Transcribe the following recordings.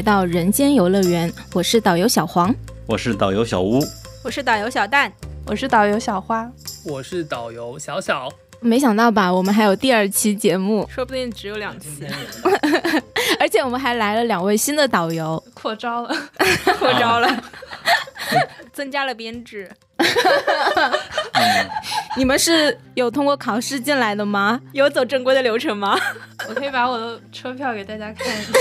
迎来到人间游乐园，我是导游小黄，我是导游小屋，我是导游小蛋，我是导游小花，我是导游小小。没想到吧，我们还有第二期节目，说不定只有两期，而且我们还来了两位新的导游，扩招了，扩招了，增加了编制。你们是有通过考试进来的吗？有走正规的流程吗？我可以把我的车票给大家看一下。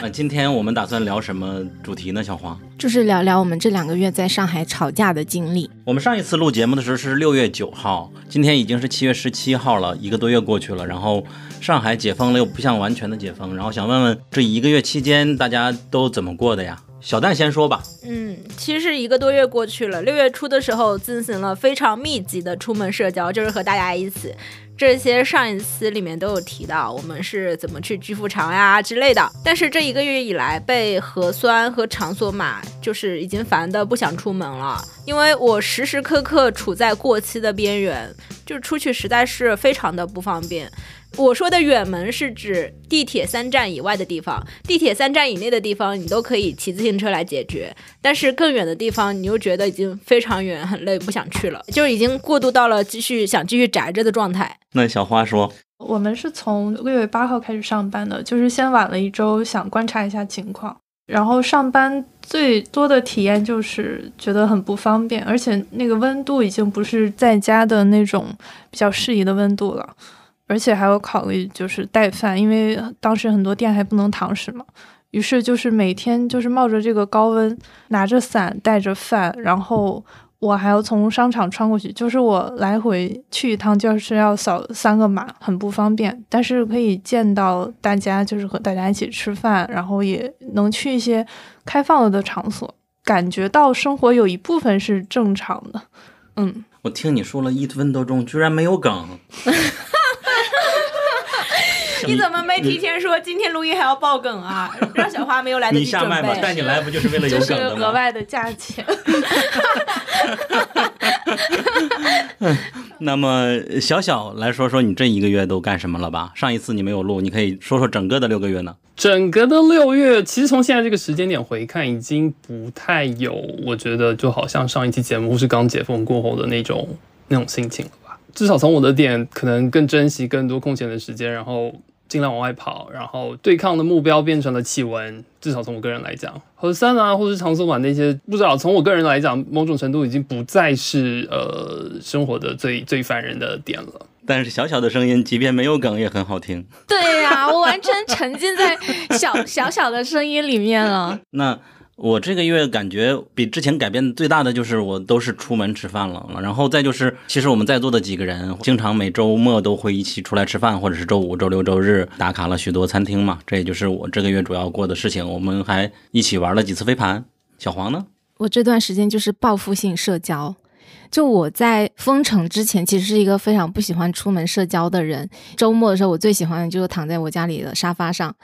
那 今天我们打算聊什么主题呢？小黄，就是聊聊我们这两个月在上海吵架的经历。我们上一次录节目的时候是六月九号，今天已经是七月十七号了，一个多月过去了。然后上海解封了，又不像完全的解封。然后想问问，这一个月期间大家都怎么过的呀？小蛋先说吧。嗯，其实一个多月过去了，六月初的时候进行了非常密集的出门社交，就是和大家一起。这些上一期里面都有提到，我们是怎么去居富长呀之类的。但是这一个月以来，被核酸和场所码就是已经烦的不想出门了，因为我时时刻刻处在过期的边缘，就出去实在是非常的不方便。我说的远门是指地铁三站以外的地方，地铁三站以内的地方你都可以骑自行车来解决，但是更远的地方你又觉得已经非常远，很累，不想去了，就已经过渡到了继续想继续宅着的状态。那小花说，我们是从六月八号开始上班的，就是先晚了一周，想观察一下情况。然后上班最多的体验就是觉得很不方便，而且那个温度已经不是在家的那种比较适宜的温度了。而且还有考虑就是带饭，因为当时很多店还不能堂食嘛。于是就是每天就是冒着这个高温，拿着伞带着饭，然后我还要从商场穿过去，就是我来回去一趟就是要扫三个码，很不方便。但是可以见到大家，就是和大家一起吃饭，然后也能去一些开放了的场所，感觉到生活有一部分是正常的。嗯，我听你说了一分多钟，居然没有梗。你怎么没提前说今天录音还要爆梗啊？让小花没有来得及准备。你下麦吧，带你来不就是为了有梗的吗？额外的价钱。那么小小来说说你这一个月都干什么了吧？上一次你没有录，你可以说说整个的六个月呢？整个的六月，其实从现在这个时间点回看，已经不太有，我觉得就好像上一期节目是刚解封过后的那种那种心情了吧。至少从我的点，可能更珍惜更多空闲的时间，然后。尽量往外跑，然后对抗的目标变成了气温。至少从我个人来讲，核三啊，或是长松板那些，不知道从我个人来讲，某种程度已经不再是呃生活的最最烦人的点了。但是小小的声音，即便没有梗，也很好听。对呀，我完全沉浸在小小小的声音里面了。那。我这个月感觉比之前改变最大的就是我都是出门吃饭了，然后再就是，其实我们在座的几个人经常每周末都会一起出来吃饭，或者是周五、周六、周日打卡了许多餐厅嘛，这也就是我这个月主要过的事情。我们还一起玩了几次飞盘。小黄呢？我这段时间就是报复性社交。就我在封城之前，其实是一个非常不喜欢出门社交的人。周末的时候，我最喜欢的就是躺在我家里的沙发上，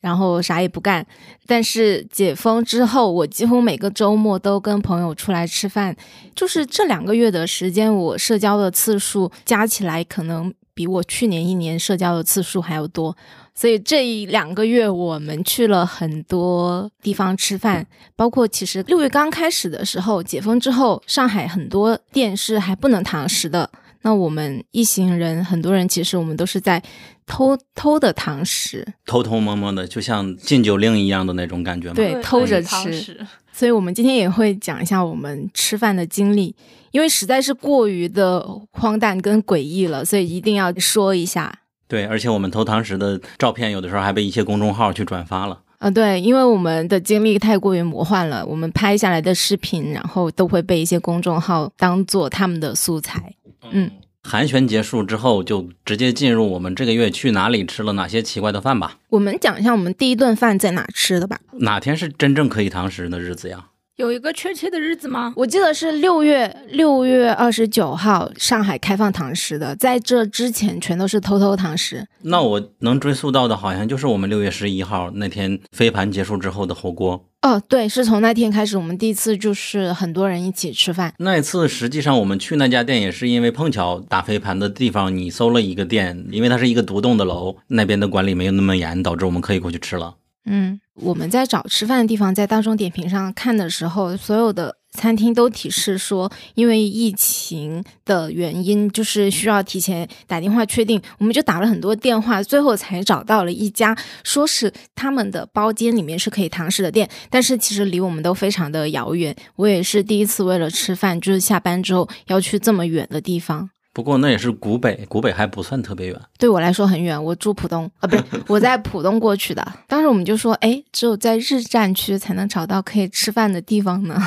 然后啥也不干。但是解封之后，我几乎每个周末都跟朋友出来吃饭。就是这两个月的时间，我社交的次数加起来，可能比我去年一年社交的次数还要多。所以这一两个月，我们去了很多地方吃饭，包括其实六月刚开始的时候，解封之后，上海很多店是还不能堂食的。那我们一行人，很多人其实我们都是在偷偷的堂食，偷偷摸摸的，就像禁酒令一样的那种感觉吗？对，偷着吃。所以我们今天也会讲一下我们吃饭的经历，因为实在是过于的荒诞跟诡异了，所以一定要说一下。对，而且我们投堂食的照片，有的时候还被一些公众号去转发了。啊，对，因为我们的经历太过于魔幻了，我们拍下来的视频，然后都会被一些公众号当做他们的素材。嗯，寒暄结束之后，就直接进入我们这个月去哪里吃了哪些奇怪的饭吧。我们讲一下我们第一顿饭在哪吃的吧。哪天是真正可以堂食的日子呀？有一个确切的日子吗？我记得是六月六月二十九号，上海开放堂食的，在这之前全都是偷偷堂食。那我能追溯到的，好像就是我们六月十一号那天飞盘结束之后的火锅。哦，对，是从那天开始，我们第一次就是很多人一起吃饭。那一次实际上我们去那家店也是因为碰巧打飞盘的地方你搜了一个店，因为它是一个独栋的楼，那边的管理没有那么严，导致我们可以过去吃了。嗯，我们在找吃饭的地方，在大众点评上看的时候，所有的餐厅都提示说，因为疫情的原因，就是需要提前打电话确定。我们就打了很多电话，最后才找到了一家，说是他们的包间里面是可以堂食的店，但是其实离我们都非常的遥远。我也是第一次为了吃饭，就是下班之后要去这么远的地方。不过那也是古北，古北还不算特别远。对我来说很远，我住浦东啊，不是我在浦东过去的。当时我们就说，哎，只有在日战区才能找到可以吃饭的地方呢。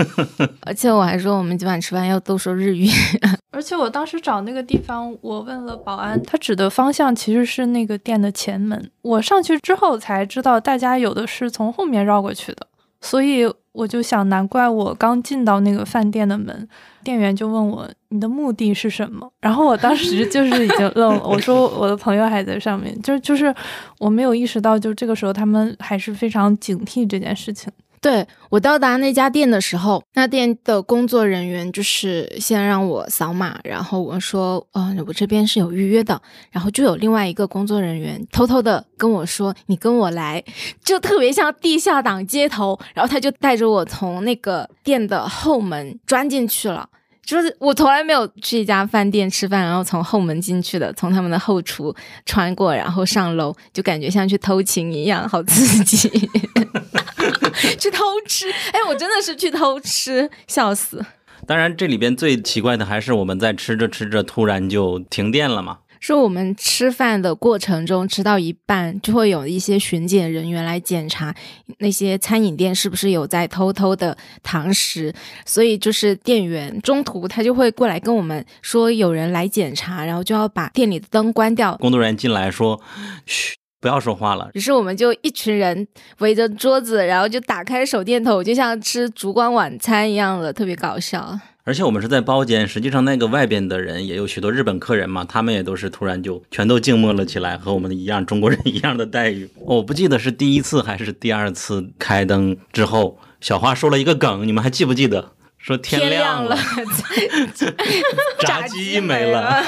而且我还说，我们今晚吃饭要都说日语。而且我当时找那个地方，我问了保安，他指的方向其实是那个店的前门。我上去之后才知道，大家有的是从后面绕过去的。所以我就想，难怪我刚进到那个饭店的门，店员就问我你的目的是什么。然后我当时就 是已经愣了，我说我的朋友还在上面，就就是我没有意识到，就这个时候他们还是非常警惕这件事情。对我到达那家店的时候，那店的工作人员就是先让我扫码，然后我说，嗯、我这边是有预约的，然后就有另外一个工作人员偷偷的跟我说，你跟我来，就特别像地下党接头，然后他就带着我从那个店的后门钻进去了。就是我从来没有去一家饭店吃饭，然后从后门进去的，从他们的后厨穿过，然后上楼，就感觉像去偷情一样，好刺激。去偷吃，哎，我真的是去偷吃，笑死！当然，这里边最奇怪的还是我们在吃着吃着突然就停电了嘛。说我们吃饭的过程中，吃到一半就会有一些巡检人员来检查那些餐饮店是不是有在偷偷的堂食，所以就是店员中途他就会过来跟我们说有人来检查，然后就要把店里的灯关掉。工作人员进来说：“嘘，不要说话了。于是我们就一群人围着桌子，然后就打开手电筒，就像吃烛光晚餐一样的，特别搞笑。”而且我们是在包间，实际上那个外边的人也有许多日本客人嘛，他们也都是突然就全都静默了起来，和我们一样中国人一样的待遇。我不记得是第一次还是第二次开灯之后，小花说了一个梗，你们还记不记得？说天亮了，炸鸡没了。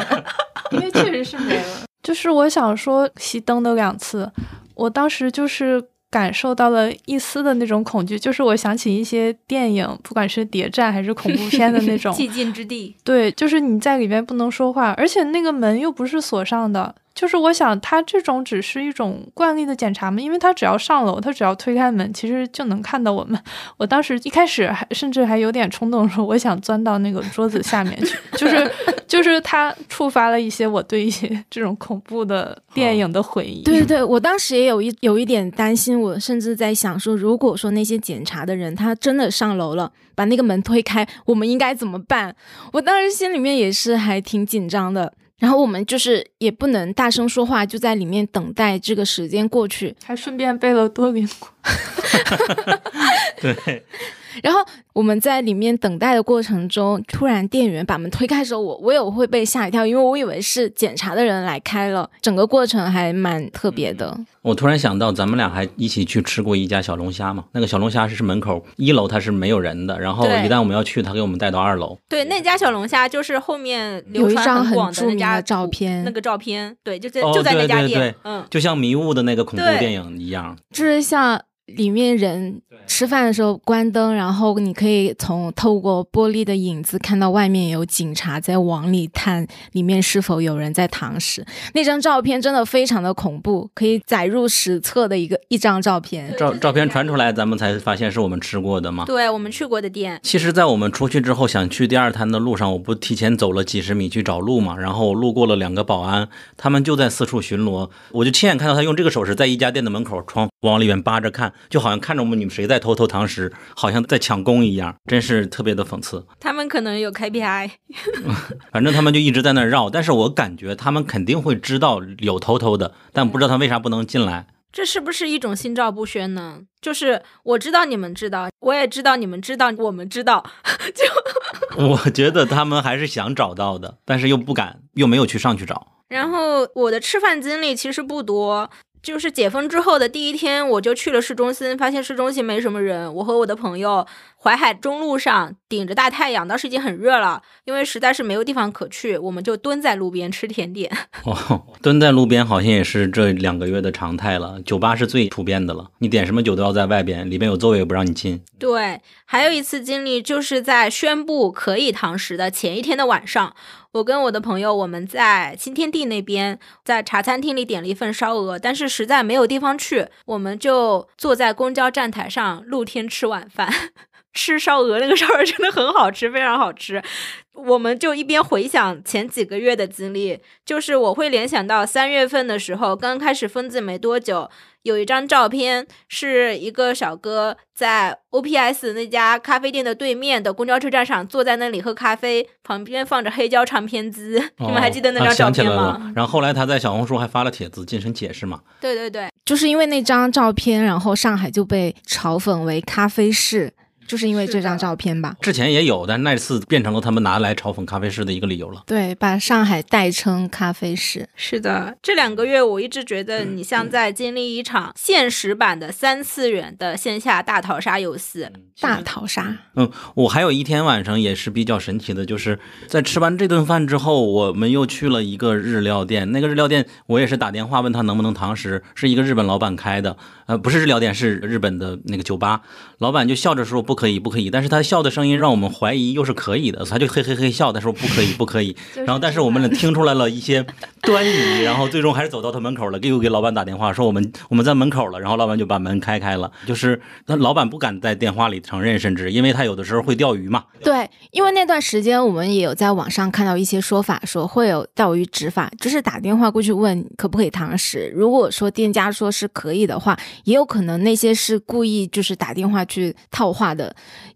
因为确实是没了。就是我想说，熄灯的两次，我当时就是感受到了一丝的那种恐惧，就是我想起一些电影，不管是谍战还是恐怖片的那种，寂静之地。对，就是你在里面不能说话，而且那个门又不是锁上的。就是我想，他这种只是一种惯例的检查嘛，因为他只要上楼，他只要推开门，其实就能看到我们。我当时一开始还甚至还有点冲动，说我想钻到那个桌子下面去，就是就是他触发了一些我对一些这种恐怖的电影的回忆。对对对，我当时也有一有一点担心，我甚至在想说，如果说那些检查的人他真的上楼了，把那个门推开，我们应该怎么办？我当时心里面也是还挺紧张的。然后我们就是也不能大声说话，就在里面等待这个时间过去，还顺便背了多邻国。对，然后我们在里面等待的过程中，突然店员把门推开的时候，我我也会被吓一跳，因为我以为是检查的人来开了，整个过程还蛮特别的。我突然想到，咱们俩还一起去吃过一家小龙虾嘛？那个小龙虾是门口一楼它是没有人的，然后一旦我们要去，他给我们带到二楼。对，那家小龙虾就是后面流有一张传很广很著名的那家的照片那个照片，对，就在哦就在那对对家店对，嗯，就像迷雾的那个恐怖电影一样。就是像里面人吃饭的时候关灯，然后你可以从透过玻璃的影子看到外面有警察在往里探，里面是否有人在堂食。那张照片真的非常的恐怖，可以载入史册的一个一张照片。照照片传出来，咱们才发现是我们吃过的吗。对我们去过的店，其实，在我们出去之后，想去第二摊的路上，我不提前走了几十米去找路嘛，然后我路过了两个保安，他们就在四处巡逻，我就亲眼看到他用这个手势在一家店的门口窗往里面扒着看，就好像看着我们你们谁在偷偷堂食，好像在抢功一样，真是特别的讽刺。他们可能有 KPI，反正他们就一直在那儿绕，但是我感觉他们肯定会知道有偷偷的，但不知道他为啥不能进来。这是不是一种心照不宣呢？就是我知道你们知道，我也知道你们知道，我们知道，就我觉得他们还是想找到的，但是又不敢，又没有去上去找。然后我的吃饭经历其实不多。就是解封之后的第一天，我就去了市中心，发现市中心没什么人。我和我的朋友淮海中路上顶着大太阳，当时已经很热了，因为实在是没有地方可去，我们就蹲在路边吃甜点。哦，蹲在路边好像也是这两个月的常态了。酒吧是最普遍的了，你点什么酒都要在外边，里边有座位也不让你进。对，还有一次经历就是在宣布可以堂食的前一天的晚上。我跟我的朋友，我们在新天地那边，在茶餐厅里点了一份烧鹅，但是实在没有地方去，我们就坐在公交站台上露天吃晚饭，吃烧鹅。那个烧鹅真的很好吃，非常好吃。我们就一边回想前几个月的经历，就是我会联想到三月份的时候，刚开始封禁没多久。有一张照片，是一个小哥在 O P S 那家咖啡店的对面的公交车站上，坐在那里喝咖啡，旁边放着黑胶唱片机。你们还记得那张照片吗？然后后来他在小红书还发了帖子进行解释嘛？对对对，就是因为那张照片，然后上海就被嘲讽为咖啡市。就是因为这张照片吧，之前也有，但那次变成了他们拿来嘲讽咖啡师的一个理由了。对，把上海代称咖啡师。是的，这两个月我一直觉得你像在经历一场现实版的三次元的线下大逃杀游戏。大逃杀。嗯，我还有一天晚上也是比较神奇的，就是在吃完这顿饭之后，我们又去了一个日料店。那个日料店我也是打电话问他能不能堂食，是一个日本老板开的。呃，不是日料店，是日本的那个酒吧。老板就笑着说不。可以不可以？但是他笑的声音让我们怀疑又是可以的，他就嘿嘿嘿笑，他说不可以不可以。然后但是我们听出来了一些端倪，然后最终还是走到他门口了，又给老板打电话说我们我们在门口了，然后老板就把门开开了。就是那老板不敢在电话里承认，甚至因为他有的时候会钓鱼嘛。对，因为那段时间我们也有在网上看到一些说法，说会有钓鱼执法，就是打电话过去问可不可以堂食。如果说店家说是可以的话，也有可能那些是故意就是打电话去套话的。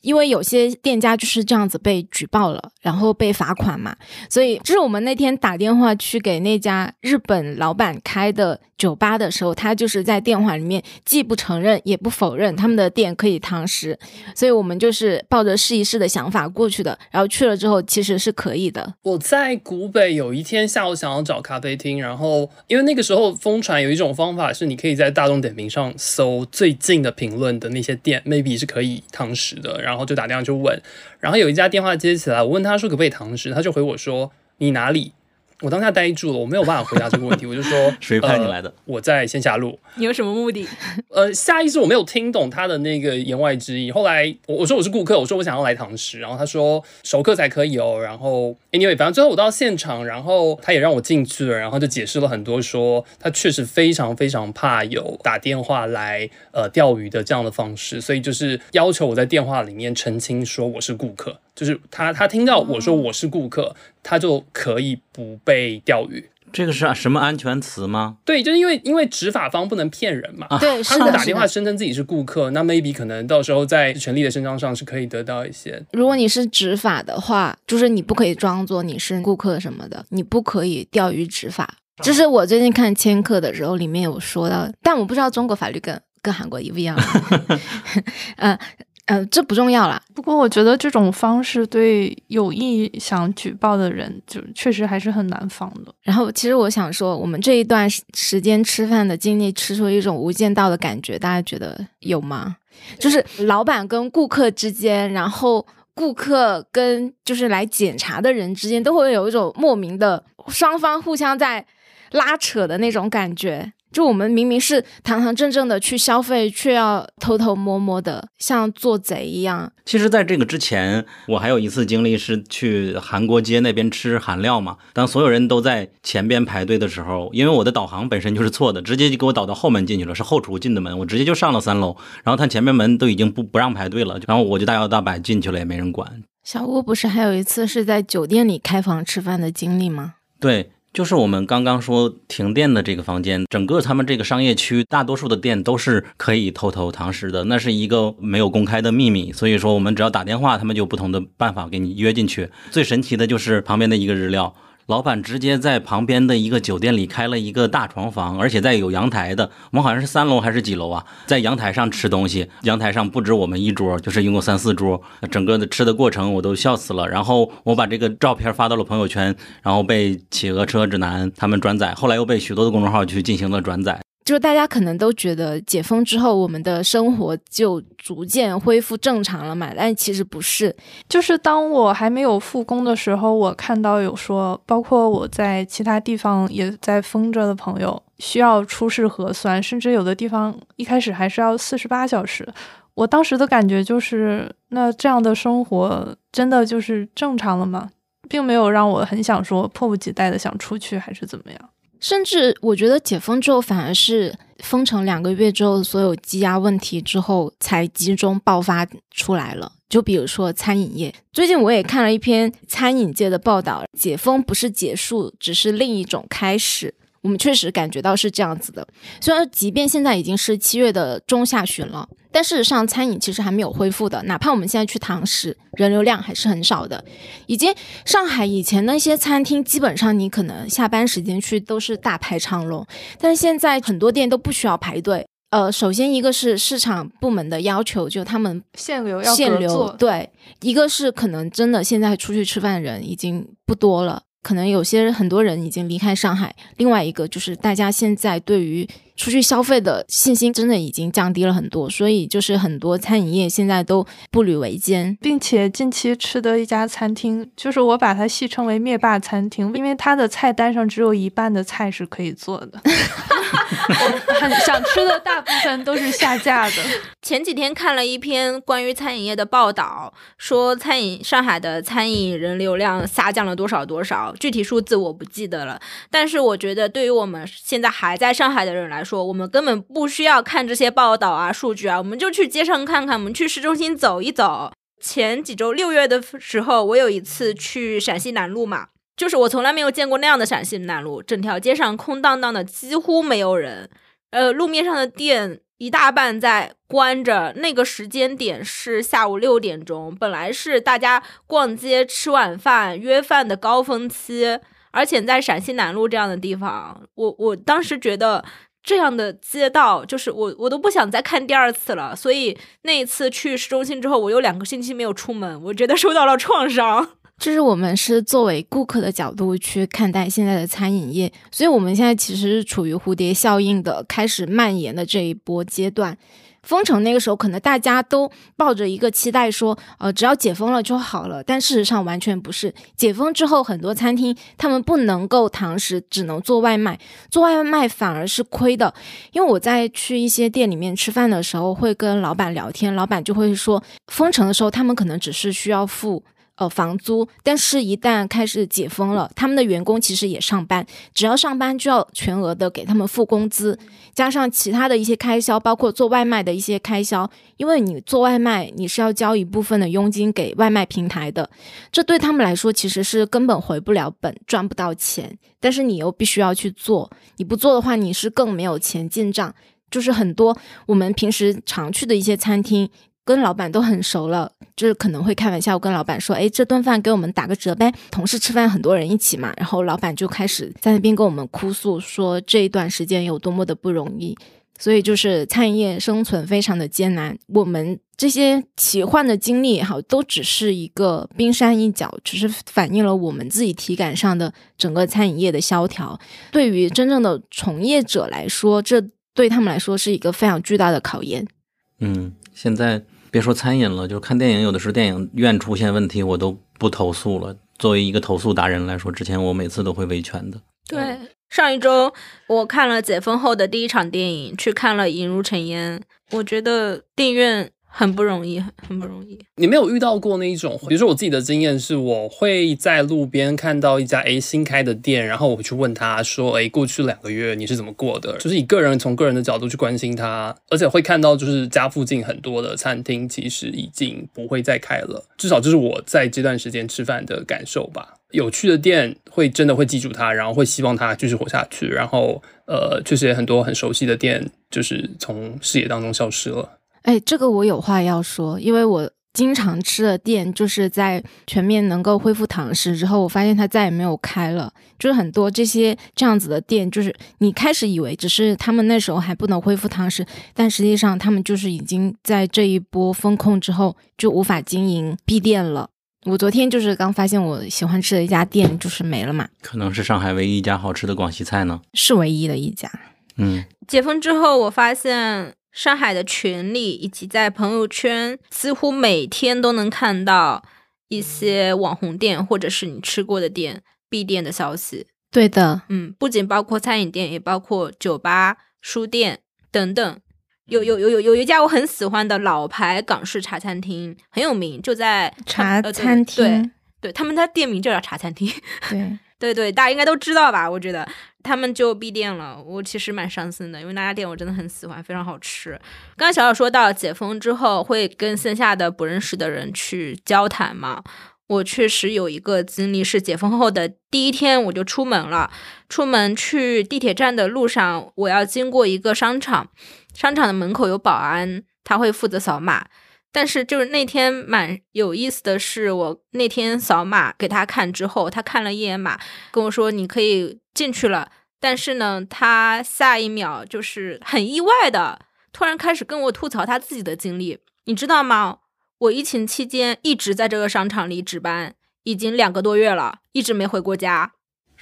因为有些店家就是这样子被举报了，然后被罚款嘛，所以就是我们那天打电话去给那家日本老板开的酒吧的时候，他就是在电话里面既不承认也不否认他们的店可以堂食，所以我们就是抱着试一试的想法过去的，然后去了之后其实是可以的。我在古北有一天下午想要找咖啡厅，然后因为那个时候疯传有一种方法是你可以在大众点评上搜最近的评论的那些店，maybe 是可以堂是的。然后就打电话去问，然后有一家电话接起来，我问他说可不可以堂食，他就回我说你哪里？我当下呆住了，我没有办法回答这个问题，我就说 谁派你来的？我在线下路。你有什么目的？呃，下意识我没有听懂他的那个言外之意。后来我我说我是顾客，我说我想要来堂食，然后他说熟客才可以哦。然后 anyway，反正最后我到现场，然后他也让我进去了，然后就解释了很多，说他确实非常非常怕有打电话来呃钓鱼的这样的方式，所以就是要求我在电话里面澄清说我是顾客。就是他，他听到我说我是顾客，他就可以不被钓鱼。这个是什么安全词吗？对，就是因为因为执法方不能骗人嘛。对，他们打电话声称自己是顾客，那 maybe 可能到时候在权利的伸张上是可以得到一些。如果你是执法的话，就是你不可以装作你是顾客什么的，你不可以钓鱼执法。这是我最近看千客的时候里面有说到，但我不知道中国法律跟跟韩国一不一样。嗯。嗯，这不重要啦。不过我觉得这种方式对有意想举报的人，就确实还是很难防的。然后，其实我想说，我们这一段时间吃饭的经历，吃出一种无间道的感觉，大家觉得有吗？就是老板跟顾客之间，然后顾客跟就是来检查的人之间，都会有一种莫名的双方互相在拉扯的那种感觉。就我们明明是堂堂正正的去消费，却要偷偷摸摸的像做贼一样。其实，在这个之前，我还有一次经历是去韩国街那边吃韩料嘛。当所有人都在前边排队的时候，因为我的导航本身就是错的，直接就给我导到后门进去了，是后厨进的门，我直接就上了三楼。然后他前面门都已经不不让排队了，然后我就大摇大摆进去了，也没人管。小吴不是还有一次是在酒店里开房吃饭的经历吗？对。就是我们刚刚说停电的这个房间，整个他们这个商业区大多数的店都是可以偷偷堂食的，那是一个没有公开的秘密。所以说，我们只要打电话，他们就不同的办法给你约进去。最神奇的就是旁边的一个日料，老板直接在旁边的一个酒店里开了一个大床房，而且在有阳台的。我们好像是三楼还是几楼啊？在阳台上吃东西，阳台上不止我们一桌，就是一共三四桌。整个的吃的过程我都笑死了。然后我把这个照片发到了朋友圈，然后被企鹅车指南他们转载，后来又被许多的公众号去进行了转载。就大家可能都觉得解封之后，我们的生活就逐渐恢复正常了嘛，但其实不是。就是当我还没有复工的时候，我看到有说，包括我在其他地方也在封着的朋友，需要出示核酸，甚至有的地方一开始还是要四十八小时。我当时的感觉就是，那这样的生活真的就是正常了吗？并没有让我很想说迫不及待的想出去，还是怎么样。甚至我觉得解封之后，反而是封城两个月之后，所有积压问题之后才集中爆发出来了。就比如说餐饮业，最近我也看了一篇餐饮界的报道，解封不是结束，只是另一种开始。我们确实感觉到是这样子的。虽然即便现在已经是七月的中下旬了。但事实上，餐饮其实还没有恢复的。哪怕我们现在去堂食，人流量还是很少的。已经上海以前那些餐厅，基本上你可能下班时间去都是大排长龙，但是现在很多店都不需要排队。呃，首先一个是市场部门的要求，就他们限流要限流，对；一个是可能真的现在出去吃饭的人已经不多了，可能有些很多人已经离开上海。另外一个就是大家现在对于出去消费的信心真的已经降低了很多，所以就是很多餐饮业现在都步履维艰，并且近期吃的一家餐厅，就是我把它戏称为灭霸餐厅，因为它的菜单上只有一半的菜是可以做的。很想吃的大部分都是下架的。前几天看了一篇关于餐饮业的报道，说餐饮上海的餐饮人流量下降了多少多少，具体数字我不记得了。但是我觉得对于我们现在还在上海的人来说，我们根本不需要看这些报道啊、数据啊，我们就去街上看看，我们去市中心走一走。前几周六月的时候，我有一次去陕西南路嘛。就是我从来没有见过那样的陕西南路，整条街上空荡荡的，几乎没有人。呃，路面上的店一大半在关着。那个时间点是下午六点钟，本来是大家逛街、吃晚饭、约饭的高峰期。而且在陕西南路这样的地方，我我当时觉得这样的街道，就是我我都不想再看第二次了。所以那一次去市中心之后，我有两个星期没有出门，我觉得受到了创伤。就是我们是作为顾客的角度去看待现在的餐饮业，所以我们现在其实是处于蝴蝶效应的开始蔓延的这一波阶段。封城那个时候，可能大家都抱着一个期待，说，呃，只要解封了就好了。但事实上完全不是。解封之后，很多餐厅他们不能够堂食，只能做外卖。做外卖反而是亏的，因为我在去一些店里面吃饭的时候，会跟老板聊天，老板就会说，封城的时候他们可能只是需要付。呃，房租，但是一旦开始解封了，他们的员工其实也上班，只要上班就要全额的给他们付工资，加上其他的一些开销，包括做外卖的一些开销，因为你做外卖你是要交一部分的佣金给外卖平台的，这对他们来说其实是根本回不了本，赚不到钱，但是你又必须要去做，你不做的话，你是更没有钱进账，就是很多我们平时常去的一些餐厅。跟老板都很熟了，就是可能会开玩笑跟老板说：“哎，这顿饭给我们打个折呗。”同事吃饭很多人一起嘛，然后老板就开始在那边跟我们哭诉说这一段时间有多么的不容易。所以就是餐饮业生存非常的艰难。我们这些奇幻的经历也好，都只是一个冰山一角，只是反映了我们自己体感上的整个餐饮业的萧条。对于真正的从业者来说，这对他们来说是一个非常巨大的考验。嗯，现在。别说餐饮了，就是看电影，有的时候电影院出现问题，我都不投诉了。作为一个投诉达人来说，之前我每次都会维权的。对，上一周我看了解封后的第一场电影，去看了《引入尘烟》，我觉得电影院。很不容易，很不容易。你没有遇到过那一种，比如说我自己的经验是，我会在路边看到一家诶新开的店，然后我去问他说，诶，过去两个月你是怎么过的？就是以个人从个人的角度去关心他，而且会看到就是家附近很多的餐厅其实已经不会再开了，至少这是我在这段时间吃饭的感受吧。有趣的店会真的会记住他，然后会希望他继续活下去。然后呃，确实也很多很熟悉的店就是从视野当中消失了。哎，这个我有话要说，因为我经常吃的店，就是在全面能够恢复堂食之后，我发现它再也没有开了。就是很多这些这样子的店，就是你开始以为只是他们那时候还不能恢复堂食，但实际上他们就是已经在这一波风控之后就无法经营闭店了。我昨天就是刚发现我喜欢吃的一家店就是没了嘛，可能是上海唯一一家好吃的广西菜呢。是唯一的一家。嗯，解封之后，我发现上海的群里以及在朋友圈，几乎每天都能看到一些网红店或者是你吃过的店闭店的消息。对的，嗯，不仅包括餐饮店，也包括酒吧、书店等等。有有有有有一家我很喜欢的老牌港式茶餐厅，很有名，就在茶餐厅对，对他们家店名就叫茶餐厅。对，对对，大家应该都知道吧？我觉得他们就闭店了，我其实蛮伤心的，因为那家店我真的很喜欢，非常好吃。刚刚小小说到解封之后会跟线下的不认识的人去交谈嘛，我确实有一个经历是解封后的第一天我就出门了，出门去地铁站的路上，我要经过一个商场，商场的门口有保安，他会负责扫码。但是就是那天蛮有意思的是，我那天扫码给他看之后，他看了一眼码，跟我说你可以进去了。但是呢，他下一秒就是很意外的，突然开始跟我吐槽他自己的经历。你知道吗？我疫情期间一直在这个商场里值班，已经两个多月了，一直没回过家。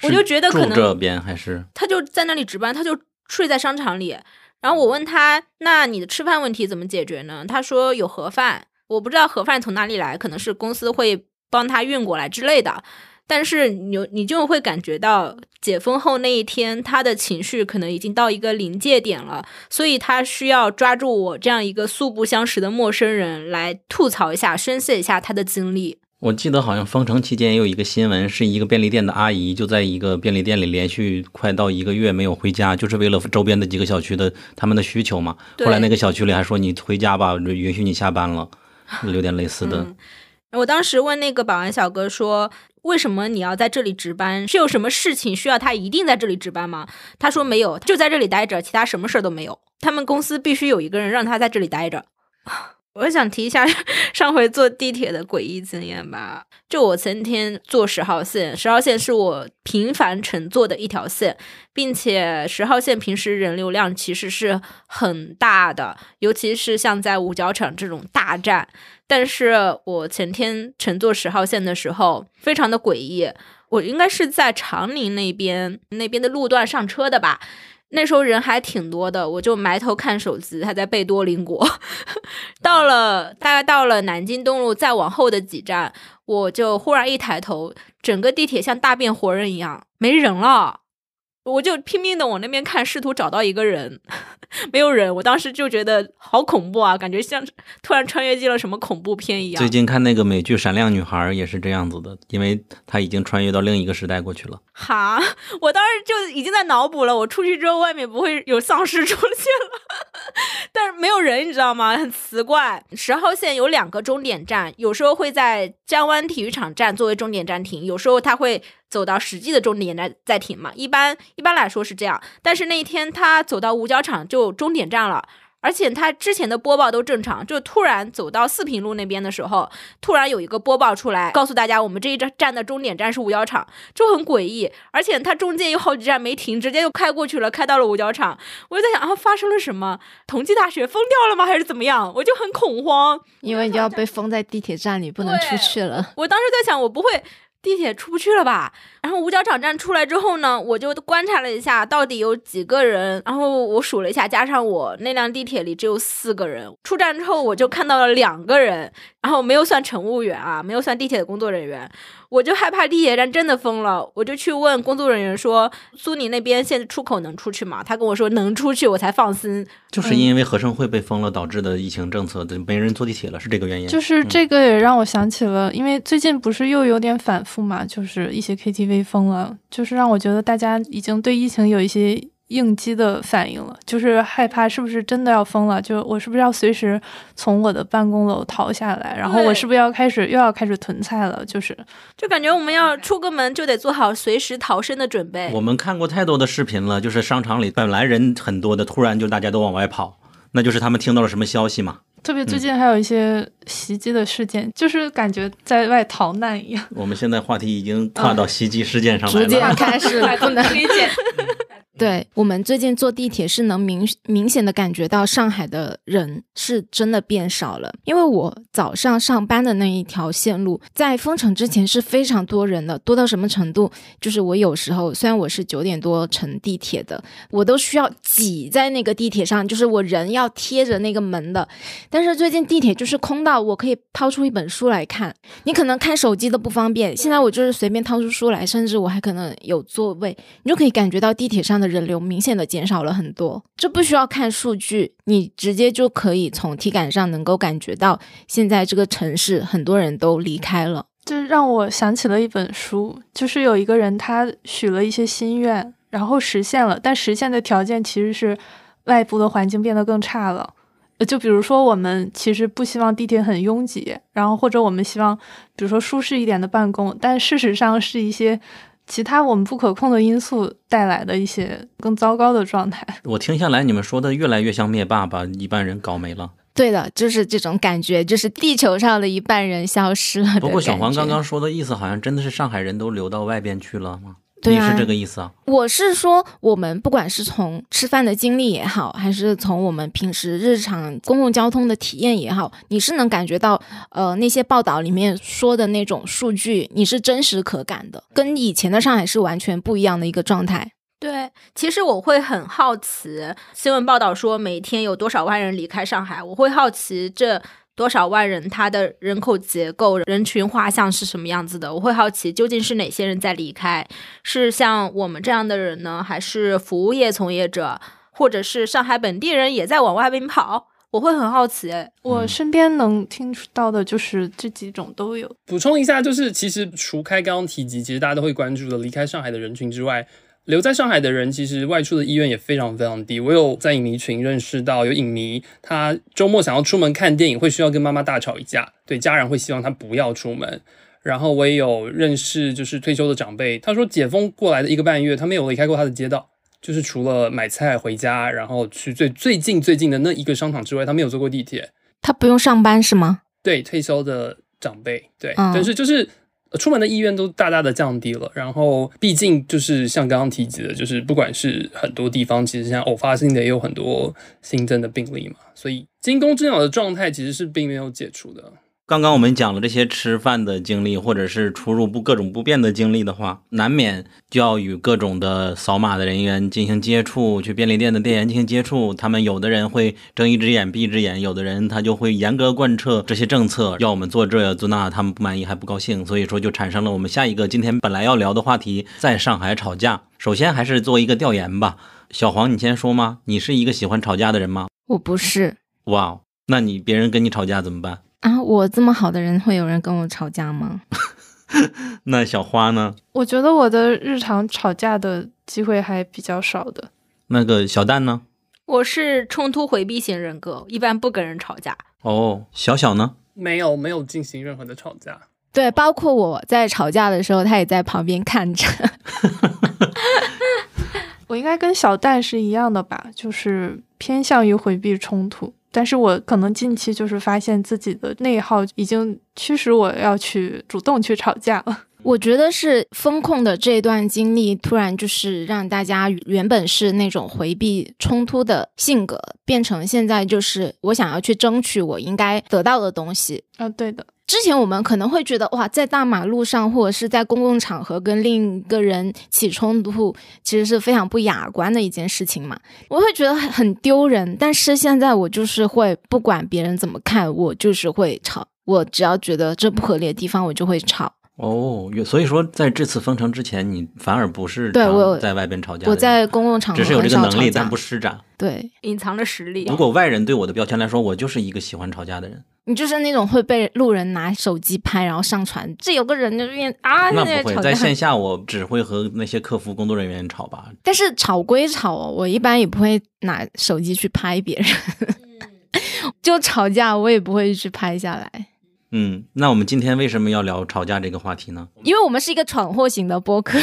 我就觉得可能这边还是他就在那里值班，他就睡在商场里。然后我问他：“那你的吃饭问题怎么解决呢？”他说有盒饭，我不知道盒饭从哪里来，可能是公司会帮他运过来之类的。但是你你就会感觉到解封后那一天，他的情绪可能已经到一个临界点了，所以他需要抓住我这样一个素不相识的陌生人来吐槽一下、宣泄一下他的经历。我记得好像封城期间也有一个新闻，是一个便利店的阿姨就在一个便利店里连续快到一个月没有回家，就是为了周边的几个小区的他们的需求嘛。后来那个小区里还说你回家吧，允许你下班了，有点类似的。嗯我当时问那个保安小哥说：“为什么你要在这里值班？是有什么事情需要他一定在这里值班吗？”他说：“没有，就在这里待着，其他什么事儿都没有。他们公司必须有一个人让他在这里待着。”我想提一下 上回坐地铁的诡异经验吧。就我前天坐十号线，十号线是我频繁乘坐的一条线，并且十号线平时人流量其实是很大的，尤其是像在五角场这种大站。但是我前天乘坐十号线的时候，非常的诡异。我应该是在长宁那边那边的路段上车的吧。那时候人还挺多的，我就埋头看手机，他在贝多邻国。到了大概到了南京东路再往后的几站，我就忽然一抬头，整个地铁像大变活人一样，没人了。我就拼命的往那边看，试图找到一个人，没有人。我当时就觉得好恐怖啊，感觉像突然穿越进了什么恐怖片一样最。近看那个美剧《闪亮女孩》也是这样子的，因为她已经穿越到另一个时代过去了。哈，我当时就已经在脑补了，我出去之后外面不会有丧尸出现了，但是没有人，你知道吗？很奇怪。十号线有两个终点站，有时候会在江湾体育场站作为终点站停，有时候它会走到实际的终点站再停嘛。一般一般来说是这样，但是那一天他走到五角场就终点站了。而且他之前的播报都正常，就突然走到四平路那边的时候，突然有一个播报出来，告诉大家我们这一站站的终点站是五角场，就很诡异。而且他中间有好几站没停，直接就开过去了，开到了五角场。我就在想啊，发生了什么？同济大学封掉了吗？还是怎么样？我就很恐慌。因为你要被封在地铁站里，不能出去了。我当时在想，我不会地铁出不去了吧？然后五角场站出来之后呢，我就观察了一下到底有几个人，然后我数了一下，加上我那辆地铁里只有四个人。出站之后我就看到了两个人，然后没有算乘务员啊，没有算地铁的工作人员。我就害怕地铁站真的封了，我就去问工作人员说：“苏宁那边现在出口能出去吗？”他跟我说能出去，我才放心。就是因为合生汇被封了导致的疫情政策，没人坐地铁了，是这个原因。就是这个也让我想起了，因为最近不是又有点反复嘛，就是一些 KTV 封了，就是让我觉得大家已经对疫情有一些应激的反应了，就是害怕是不是真的要封了，就我是不是要随时从我的办公楼逃下来，然后我是不是要开始又要开始囤菜了，就是就感觉我们要出个门就得做好随时逃生的准备。我们看过太多的视频了，就是商场里本来人很多的，突然就大家都往外跑，那就是他们听到了什么消息嘛？特别最近还有一些袭击的事件，就是感觉在外逃难一样。我们现在话题已经跨到袭击事件上来逐渐了。开始 不能理解。对我们最近坐地铁是能明明显的感觉到上海的人是真的变少了，因为我早上上班的那一条线路在封城之前是非常多人的，多到什么程度？就是我有时候虽然我是九点多乘地铁的，我都需要挤在那个地铁上，就是我人要贴着那个门的。但是最近地铁就是空到我可以掏出一本书来看，你可能看手机都不方便，现在我就是随便掏出书来，甚至我还可能有座位，你就可以感觉到地铁上的人流明显的减少了很多。这不需要看数据，你直接就可以从体感上能够感觉到，现在这个城市很多人都离开了。这让我想起了一本书，就是有一个人他许了一些心愿，然后实现了，但实现的条件其实是外部的环境变得更差了。就比如说，我们其实不希望地铁很拥挤，然后或者我们希望，比如说舒适一点的办公，但事实上是一些其他我们不可控的因素带来的一些更糟糕的状态。我听下来，你们说的越来越像灭霸，把一半人搞没了。对的，就是这种感觉，就是地球上的一半人消失了不过小黄刚刚说的意思，好像真的是上海人都流到外边去了吗？对啊你是这个意思啊？我是说，我们不管是从吃饭的经历也好，还是从我们平时日常公共交通的体验也好，你是能感觉到，呃，那些报道里面说的那种数据，你是真实可感的，跟以前的上海是完全不一样的一个状态。对，其实我会很好奇，新闻报道说每天有多少万人离开上海，我会好奇这多少万人他的人口结构、人群画像是什么样子的。我会好奇究竟是哪些人在离开，是像我们这样的人呢，还是服务业从业者，或者是上海本地人也在往外边跑？我会很好奇。我身边能听到的就是这几种都有。补充一下，就是其实除开刚刚提及，其实大家都会关注的离开上海的人群之外，留在上海的人其实外出的意愿也非常非常低。我有在影迷群认识到有影迷，他周末想要出门看电影，会需要跟妈妈大吵一架，对家人会希望他不要出门。然后我也有认识就是退休的长辈，他说解封过来的一个半月，他没有离开过他的街道。就是除了买菜回家，然后去最最近最近的那一个商场之外，他没有坐过地铁。他不用上班是吗？对退休的长辈，对，嗯但是就是呃出门的意愿都大大的降低了。然后毕竟就是像刚刚提及的，就是不管是很多地方，其实像偶发性的也有很多新增的病例嘛，所以惊弓之鸟的状态其实是并没有解除的。刚刚我们讲了这些吃饭的经历，或者是出入不各种不便的经历的话，难免就要与各种的扫码的人员进行接触，去便利店的店员进行接触。他们有的人会睁一只眼闭一只眼，有的人他就会严格贯彻这些政策，要我们做这做那，他们不满意还不高兴，所以说就产生了我们下一个今天本来要聊的话题，在上海吵架。首先还是做一个调研吧，小黄你先说吗？你是一个喜欢吵架的人吗？我不是哇哦，那你别人跟你吵架怎么办？啊，我这么好的人，会有人跟我吵架吗？那小花呢？我觉得我的日常吵架的机会还比较少的。那个小蛋呢？我是冲突回避型人格，一般不跟人吵架。哦，小小呢？没有没有进行任何的吵架，对，包括我在吵架的时候，他也在旁边看着。我应该跟小蛋是一样的吧，就是偏向于回避冲突。但是我可能近期就是发现自己的内耗已经驱使我要去主动去吵架了。我觉得是风控的这段经历，突然就是让大家原本是那种回避冲突的性格，变成现在就是我想要去争取我应该得到的东西。啊，对的，之前我们可能会觉得，哇，在大马路上或者是在公共场合跟另一个人起冲突，其实是非常不雅观的一件事情嘛。我会觉得很很丢人，但是现在我就是会不管别人怎么看，我就是会吵。我只要觉得这不合理的地方，我就会吵。哦，有所以说在这次封城之前，你反而不是对我有在外边吵架，我在公共场合只是有这个能力，但不施展。对隐藏着实力如。果外人对我的标签来说，我就是一个喜欢吵架的人，你就是那种会被路人拿手机拍，然后上传。这有个人就变啊，那不会。在吵架。在线下，我只会和那些客服工作人员吵吧。但是吵归吵哦，我一般也不会拿手机去拍别人。就吵架，我也不会去拍下来，嗯，那我们今天为什么要聊吵架这个话题呢？因为我们是一个闯祸型的播客，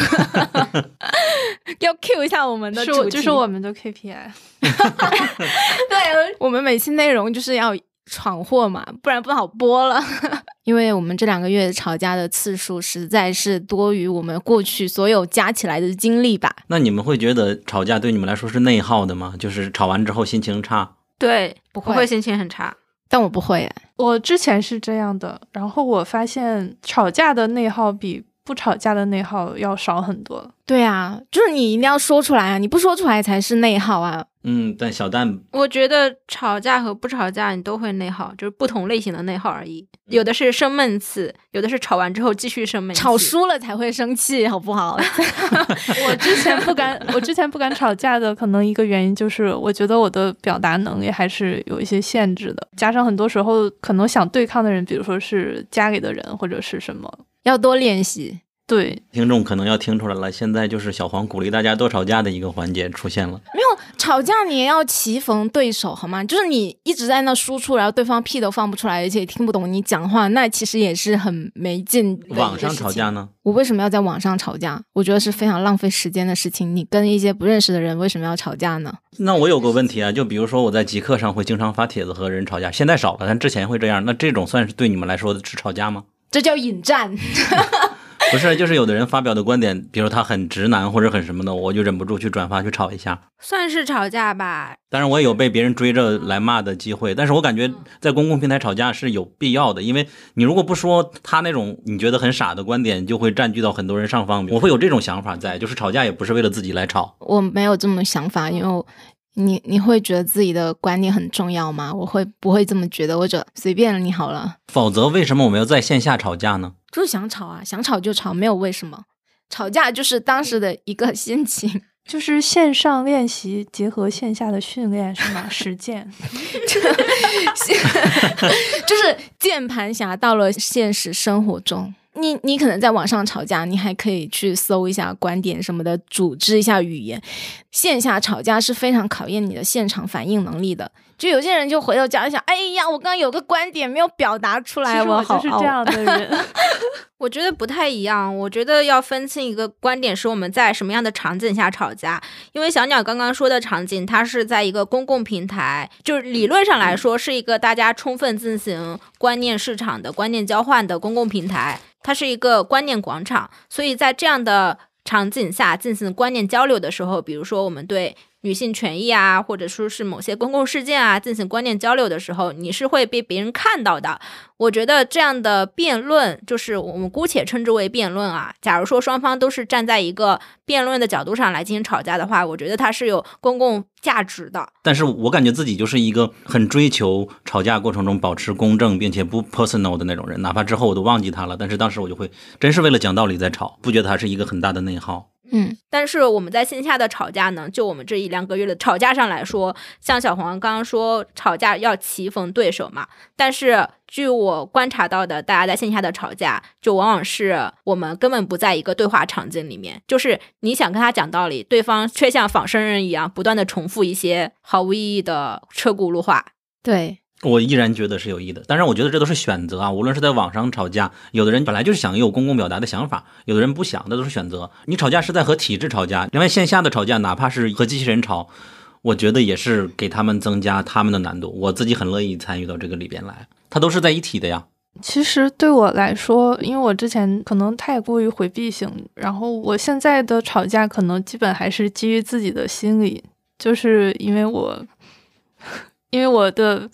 要 cue 一下我们的主题。是我这是我们的 KPI。对，我们每期内容就是要闯祸嘛，不然不好播了。因为我们这两个月吵架的次数实在是多于我们过去所有加起来的经历吧。那你们会觉得吵架对你们来说是内耗的吗？就是吵完之后心情差？对，不会不会心情很差。但我不会，我之前是这样的，然后我发现吵架的内耗比不吵架的内耗要少很多。对啊，就是你一定要说出来啊，你不说出来才是内耗啊。嗯，但小蛋我觉得吵架和不吵架你都会内耗，就是不同类型的内耗而已。有的是生闷气，有的是吵完之后继续生闷气。吵输了才会生气，好不好？我之前不敢，我之前不敢吵架的，可能一个原因就是我觉得我的表达能力还是有一些限制的，加上很多时候可能想对抗的人，比如说是家里的人或者是什么，要多练习。对，听众可能要听出来了，现在就是小黄鼓励大家多吵架的一个环节出现了。没有吵架，你也要棋逢对手，好吗？就是你一直在那输出，然后对方屁都放不出来，而且听不懂你讲话，那其实也是很没劲。网上吵架？呢？我为什么要在网上吵架？我觉得是非常浪费时间的事情。你跟一些不认识的人为什么要吵架呢？那我有个问题啊，就比如说我在极客上会经常发帖子和人吵架，现在少了，但之前会这样。那这种算是对你们来说是吵架吗？这叫引战。不是，就是有的人发表的观点，比如他很直男或者很什么的，我就忍不住去转发去吵一下，算是吵架吧。当然，我也有被别人追着来骂的机会，但是我感觉在公共平台吵架是有必要的，因为你如果不说他那种你觉得很傻的观点，就会占据到很多人上方。我会有这种想法在，就是吵架也不是为了自己来吵。我没有这么想法，因为你你会觉得自己的观念很重要吗？我会不会这么觉得？或者随便你好了。否则，为什么我们要在线下吵架呢？就是想吵啊，想吵就吵，没有为什么。吵架就是当时的一个心情，就是线上练习结合线下的训练是吗？实践，就是键盘侠到了现实生活中。你你可能在网上吵架，你还可以去搜一下观点什么的，组织一下语言。线下吵架是非常考验你的现场反应能力的。就有些人就回头讲一讲，哎呀，我刚刚有个观点没有表达出来，我好就是这样的 人。我觉得不太一样，我觉得要分清一个观点是我们在什么样的场景下吵架。因为小鸟刚刚说的场景，它是在一个公共平台，就是理论上来说是一个大家充分进行观念市场的观念交换的公共平台，它是一个观念广场。所以在这样的场景下进行观念交流的时候，比如说我们对。女性权益啊，或者说是某些公共事件啊，进行观念交流的时候，你是会被别人看到的。我觉得这样的辩论，就是我们姑且称之为辩论啊。假如说双方都是站在一个辩论的角度上来进行吵架的话，我觉得它是有公共价值的。但是我感觉自己就是一个很追求吵架过程中保持公正并且不 personal 的那种人，哪怕之后我都忘记他了，但是当时我就会真是为了讲道理在吵，不觉得他是一个很大的内耗。嗯，但是我们在线下的吵架呢，就我们这一两个月的吵架上来说，像小黄刚刚说，吵架要棋逢对手嘛。但是据我观察到的，大家在线下的吵架，就往往是我们根本不在一个对话场景里面，就是你想跟他讲道理，对方却像仿生人一样，不断的重复一些毫无意义的车轱辘话。对。我依然觉得是有益的，当然，我觉得这都是选择啊。无论是在网上吵架，有的人本来就是想有公共表达的想法，有的人不想，那都是选择。你吵架是在和体制吵架，另外线下的吵架，哪怕是和机器人吵，我觉得也是给他们增加他们的难度。我自己很乐意参与到这个里边来，它都是在一体的呀。其实对我来说，因为我之前可能太过于回避型，然后我现在的吵架可能基本还是基于自己的心理，就是因为我，因为我的。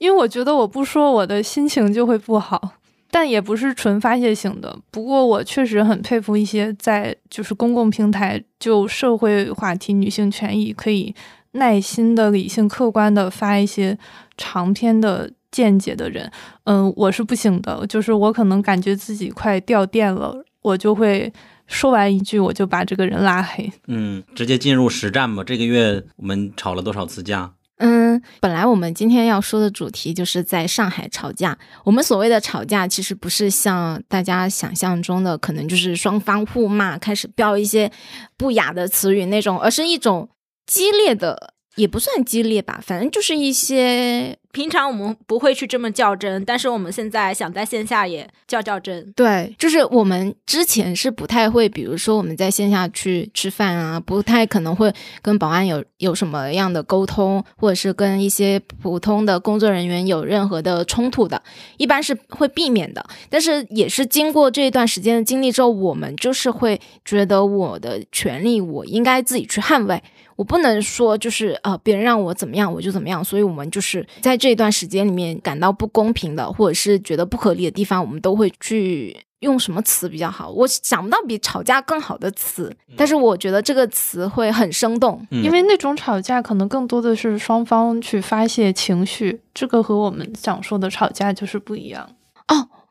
因为我觉得我不说，我的心情就会不好，但也不是纯发泄型的。不过我确实很佩服一些在就是公共平台就社会话题、女性权益可以耐心的、理性客观的发一些长篇的见解的人。嗯，我是不行的，就是我可能感觉自己快掉电了，我就会说完一句，我就把这个人拉黑。嗯，直接进入实战吧。这个月我们吵了多少次架？嗯，本来我们今天要说的主题就是在上海吵架。我们所谓的吵架，其实不是像大家想象中的，可能就是双方互骂，开始飙一些不雅的词语那种，而是一种激烈的，也不算激烈吧，反正就是一些平常我们不会去这么较真，但是我们现在想在线下也较较真。对，就是我们之前是不太会，比如说我们在线下去吃饭啊，不太可能会跟保安有有什么样的沟通，或者是跟一些普通的工作人员有任何的冲突的，一般是会避免的。但是也是经过这一段时间的经历之后，我们就是会觉得我的权利我应该自己去捍卫。我不能说就是呃别人让我怎么样我就怎么样，所以我们就是在这一段时间里面感到不公平的，或者是觉得不合理的地方，我们都会去用什么词比较好？我想不到比吵架更好的词，但是我觉得这个词会很生动，嗯因为那种吵架可能更多的是双方去发泄情绪，这个和我们想说的吵架就是不一样。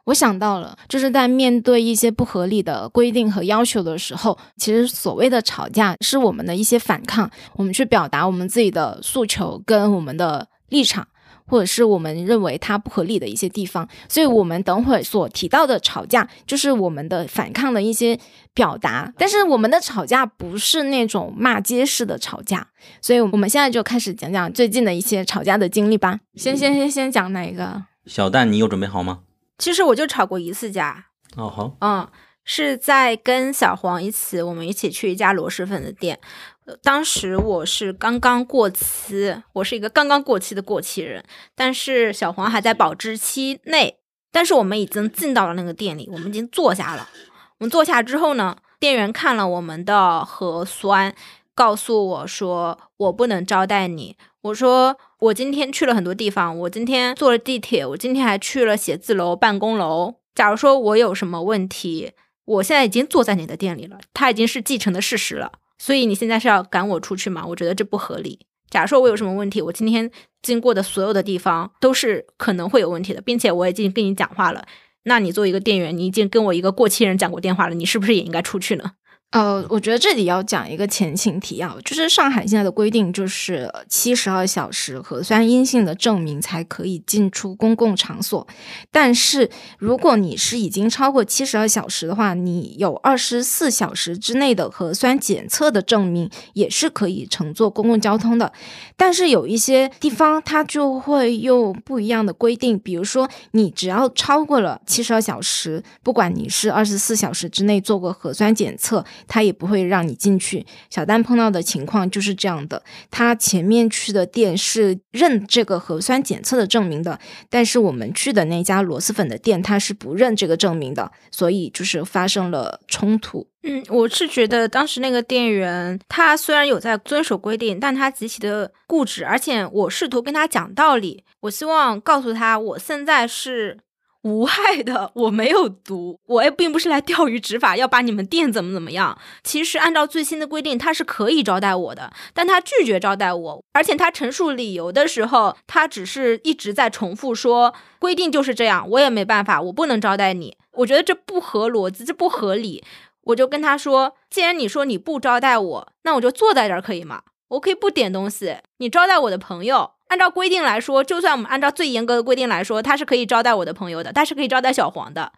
我想到了，就是在面对一些不合理的规定和要求的时候，其实所谓的吵架是我们的一些反抗，我们去表达我们自己的诉求跟我们的立场，或者是我们认为它不合理的一些地方。所以，我们等会所提到的吵架，就是我们的反抗的一些表达。但是，我们的吵架不是那种骂街式的吵架。所以，我们现在就开始讲讲最近的一些吵架的经历吧。先先先先讲哪一个？小蛋，你有准备好吗？其实我就吵过一次架，哦，好，嗯，是在跟小黄一起，我们一起去一家螺蛳粉的店。呃当时我是刚刚过期，我是一个刚刚过期的过期人，但是小黄还在保质期内。但是我们已经进到了那个店里，我们已经坐下了。我们坐下之后呢，店员看了我们的核酸，告诉我说我不能招待你。我说我今天去了很多地方，我今天坐了地铁，我今天还去了写字楼、办公楼。假如说我有什么问题，我现在已经坐在你的店里了，它已经是既成的事实了。所以你现在是要赶我出去吗？我觉得这不合理。假如说我有什么问题，我今天经过的所有的地方都是可能会有问题的，并且我已经跟你讲话了。那你作为一个店员，你已经跟我一个过期人讲过电话了，你是不是也应该出去呢？呃，我觉得这里要讲一个前情提要，就是上海现在的规定就是七十二小时核酸阴性的证明才可以进出公共场所。但是如果你是已经超过七十二小时的话，你有二十四小时之内的核酸检测的证明也是可以乘坐公共交通的。但是有一些地方它就会用不一样的规定，比如说你只要超过了七十二小时，不管你是二十四小时之内做过核酸检测。他也不会让你进去。小丹碰到的情况就是这样的，他前面去的店是认这个核酸检测的证明的，但是我们去的那家螺蛳粉的店，他是不认这个证明的，所以就是发生了冲突。嗯，我是觉得当时那个店员，他虽然有在遵守规定，但他极其的固执，而且我试图跟他讲道理，我希望告诉他，我现在是。无害的，我没有毒，我也并不是来钓鱼执法，要把你们店怎么怎么样。其实按照最新的规定，他是可以招待我的，但他拒绝招待我，而且他陈述理由的时候，他只是一直在重复说规定就是这样，我也没办法，我不能招待你。我觉得这不合逻辑，这不合理。我就跟他说，既然你说你不招待我，那我就坐在这儿可以吗？我可以不点东西，你招待我的朋友。按照规定来说，就算我们按照最严格的规定来说，他是可以招待我的朋友的，他是可以招待小黄的。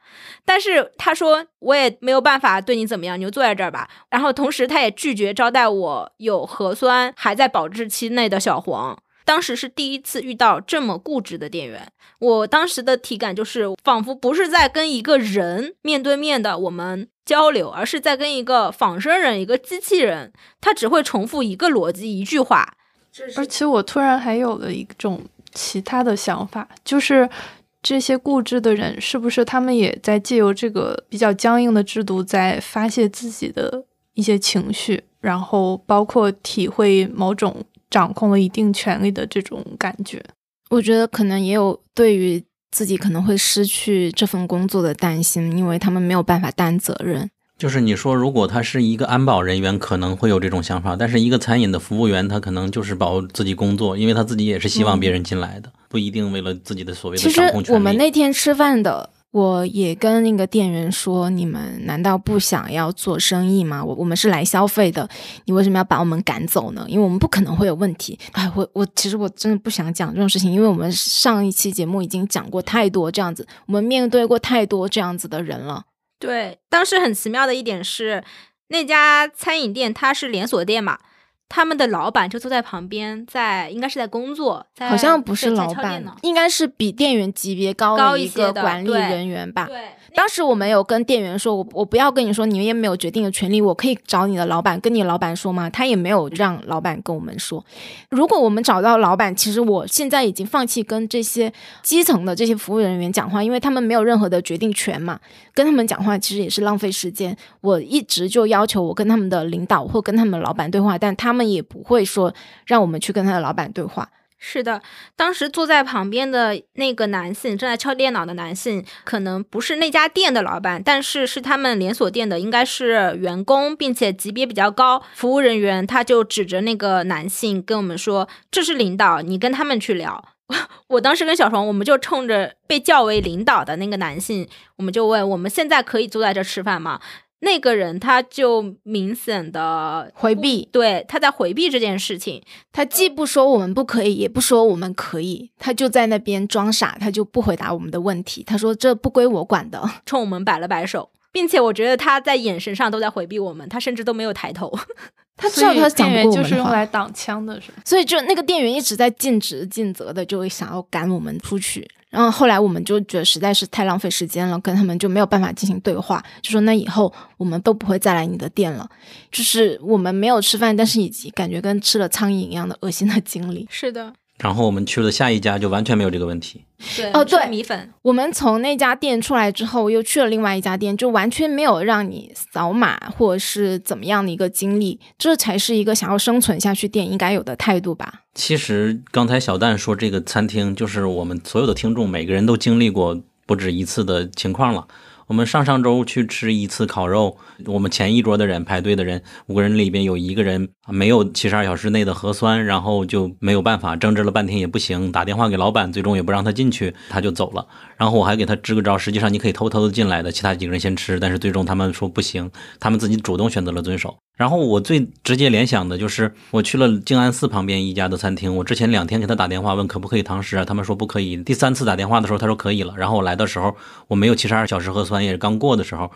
但是他说我也没有办法对你怎么样，你就坐在这儿吧。然后同时他也拒绝招待我有核酸还在保质期内的小黄。当时是第一次遇到这么固执的店员，我当时的体感就是仿佛不是在跟一个人面对面的我们交流，而是在跟一个仿生人、一个机器人，他只会重复一个逻辑一句话。而且我突然还有了一种其他的想法，就是这些固执的人是不是他们也在借由这个比较僵硬的制度，在发泄自己的一些情绪，然后包括体会某种掌控了一定权利的这种感觉。我觉得可能也有对于自己可能会失去这份工作的担心，因为他们没有办法担责任。就是你说，如果他是一个安保人员，可能会有这种想法；但是一个餐饮的服务员，他可能就是保自己工作，因为他自己也是希望别人进来的，不一定为了自己的所谓的其实掌控权利。我们那天吃饭的，我也跟那个店员说：“你们难道不想要做生意吗？我我们是来消费的，你为什么要把我们赶走呢？因为我们不可能会有问题。”哎，我我其实我真的不想讲这种事情，因为我们上一期节目已经讲过太多这样子，我们面对过太多这样子的人了。对，当时很奇妙的一点是，那家餐饮店它是连锁店嘛，他们的老板就坐在旁边，在应该是在工作，在好像不是老板应该是比店员级别高的一个管理人员吧。对，当时我们有跟店员说，我我不要跟你说，你们也没有决定的权利，我可以找你的老板，跟你老板说吗？他也没有让老板跟我们说。如果我们找到老板，其实我现在已经放弃跟这些基层的这些服务人员讲话，因为他们没有任何的决定权嘛，跟他们讲话其实也是浪费时间。我一直就要求我跟他们的领导或跟他们老板对话，但他们也不会说让我们去跟他的老板对话。是的，当时坐在旁边的那个男性，正在敲电脑的男性，可能不是那家店的老板，但是是他们连锁店的，应该是员工，并且级别比较高。服务人员他就指着那个男性跟我们说：“这是领导，你跟他们去聊。”我当时跟小虫，我们就冲着被叫为领导的那个男性，我们就问：“我们现在可以坐在这吃饭吗？”那个人他就明显的回避对，他在回避这件事情。他既不说我们不可以，也不说我们可以，他就在那边装傻，他就不回答我们的问题。他说这不归我管的。冲我们摆了摆手，并且我觉得他在眼神上都在回避我们，他甚至都没有抬头。他知道他讲员就过我们的话，是用来挡枪的，是吗？所以就那个店员一直在尽职尽责的，就会想要赶我们出去。然后后来我们就觉得实在是太浪费时间了，跟他们就没有办法进行对话，就说那以后我们都不会再来你的店了。就是我们没有吃饭，但是以及感觉跟吃了苍蝇一样的恶心的经历。是的，然后我们去了下一家，就完全没有这个问题。对哦对米粉，我们从那家店出来之后，又去了另外一家店，就完全没有让你扫码或者是怎么样的一个经历，这才是一个想要生存下去店应该有的态度吧。其实刚才小蛋说这个餐厅，就是我们所有的听众每个人都经历过不止一次的情况了。我们上上周去吃一次烤肉，我们前一桌的人排队的人五个人里边有一个人没有七十二小时内的核酸，然后就没有办法，争执了半天也不行，打电话给老板，最终也不让他进去，他就走了。然后我还给他支个招，实际上你可以偷偷的进来的，其他几个人先吃，但是最终他们说不行，他们自己主动选择了遵守。然后我最直接联想的就是，我去了静安寺旁边一家的餐厅，我之前两天给他打电话问可不可以堂食啊，他们说不可以。第三次打电话的时候，他说可以了。然后我来的时候，我没有七十二小时核酸，也是刚过的时候，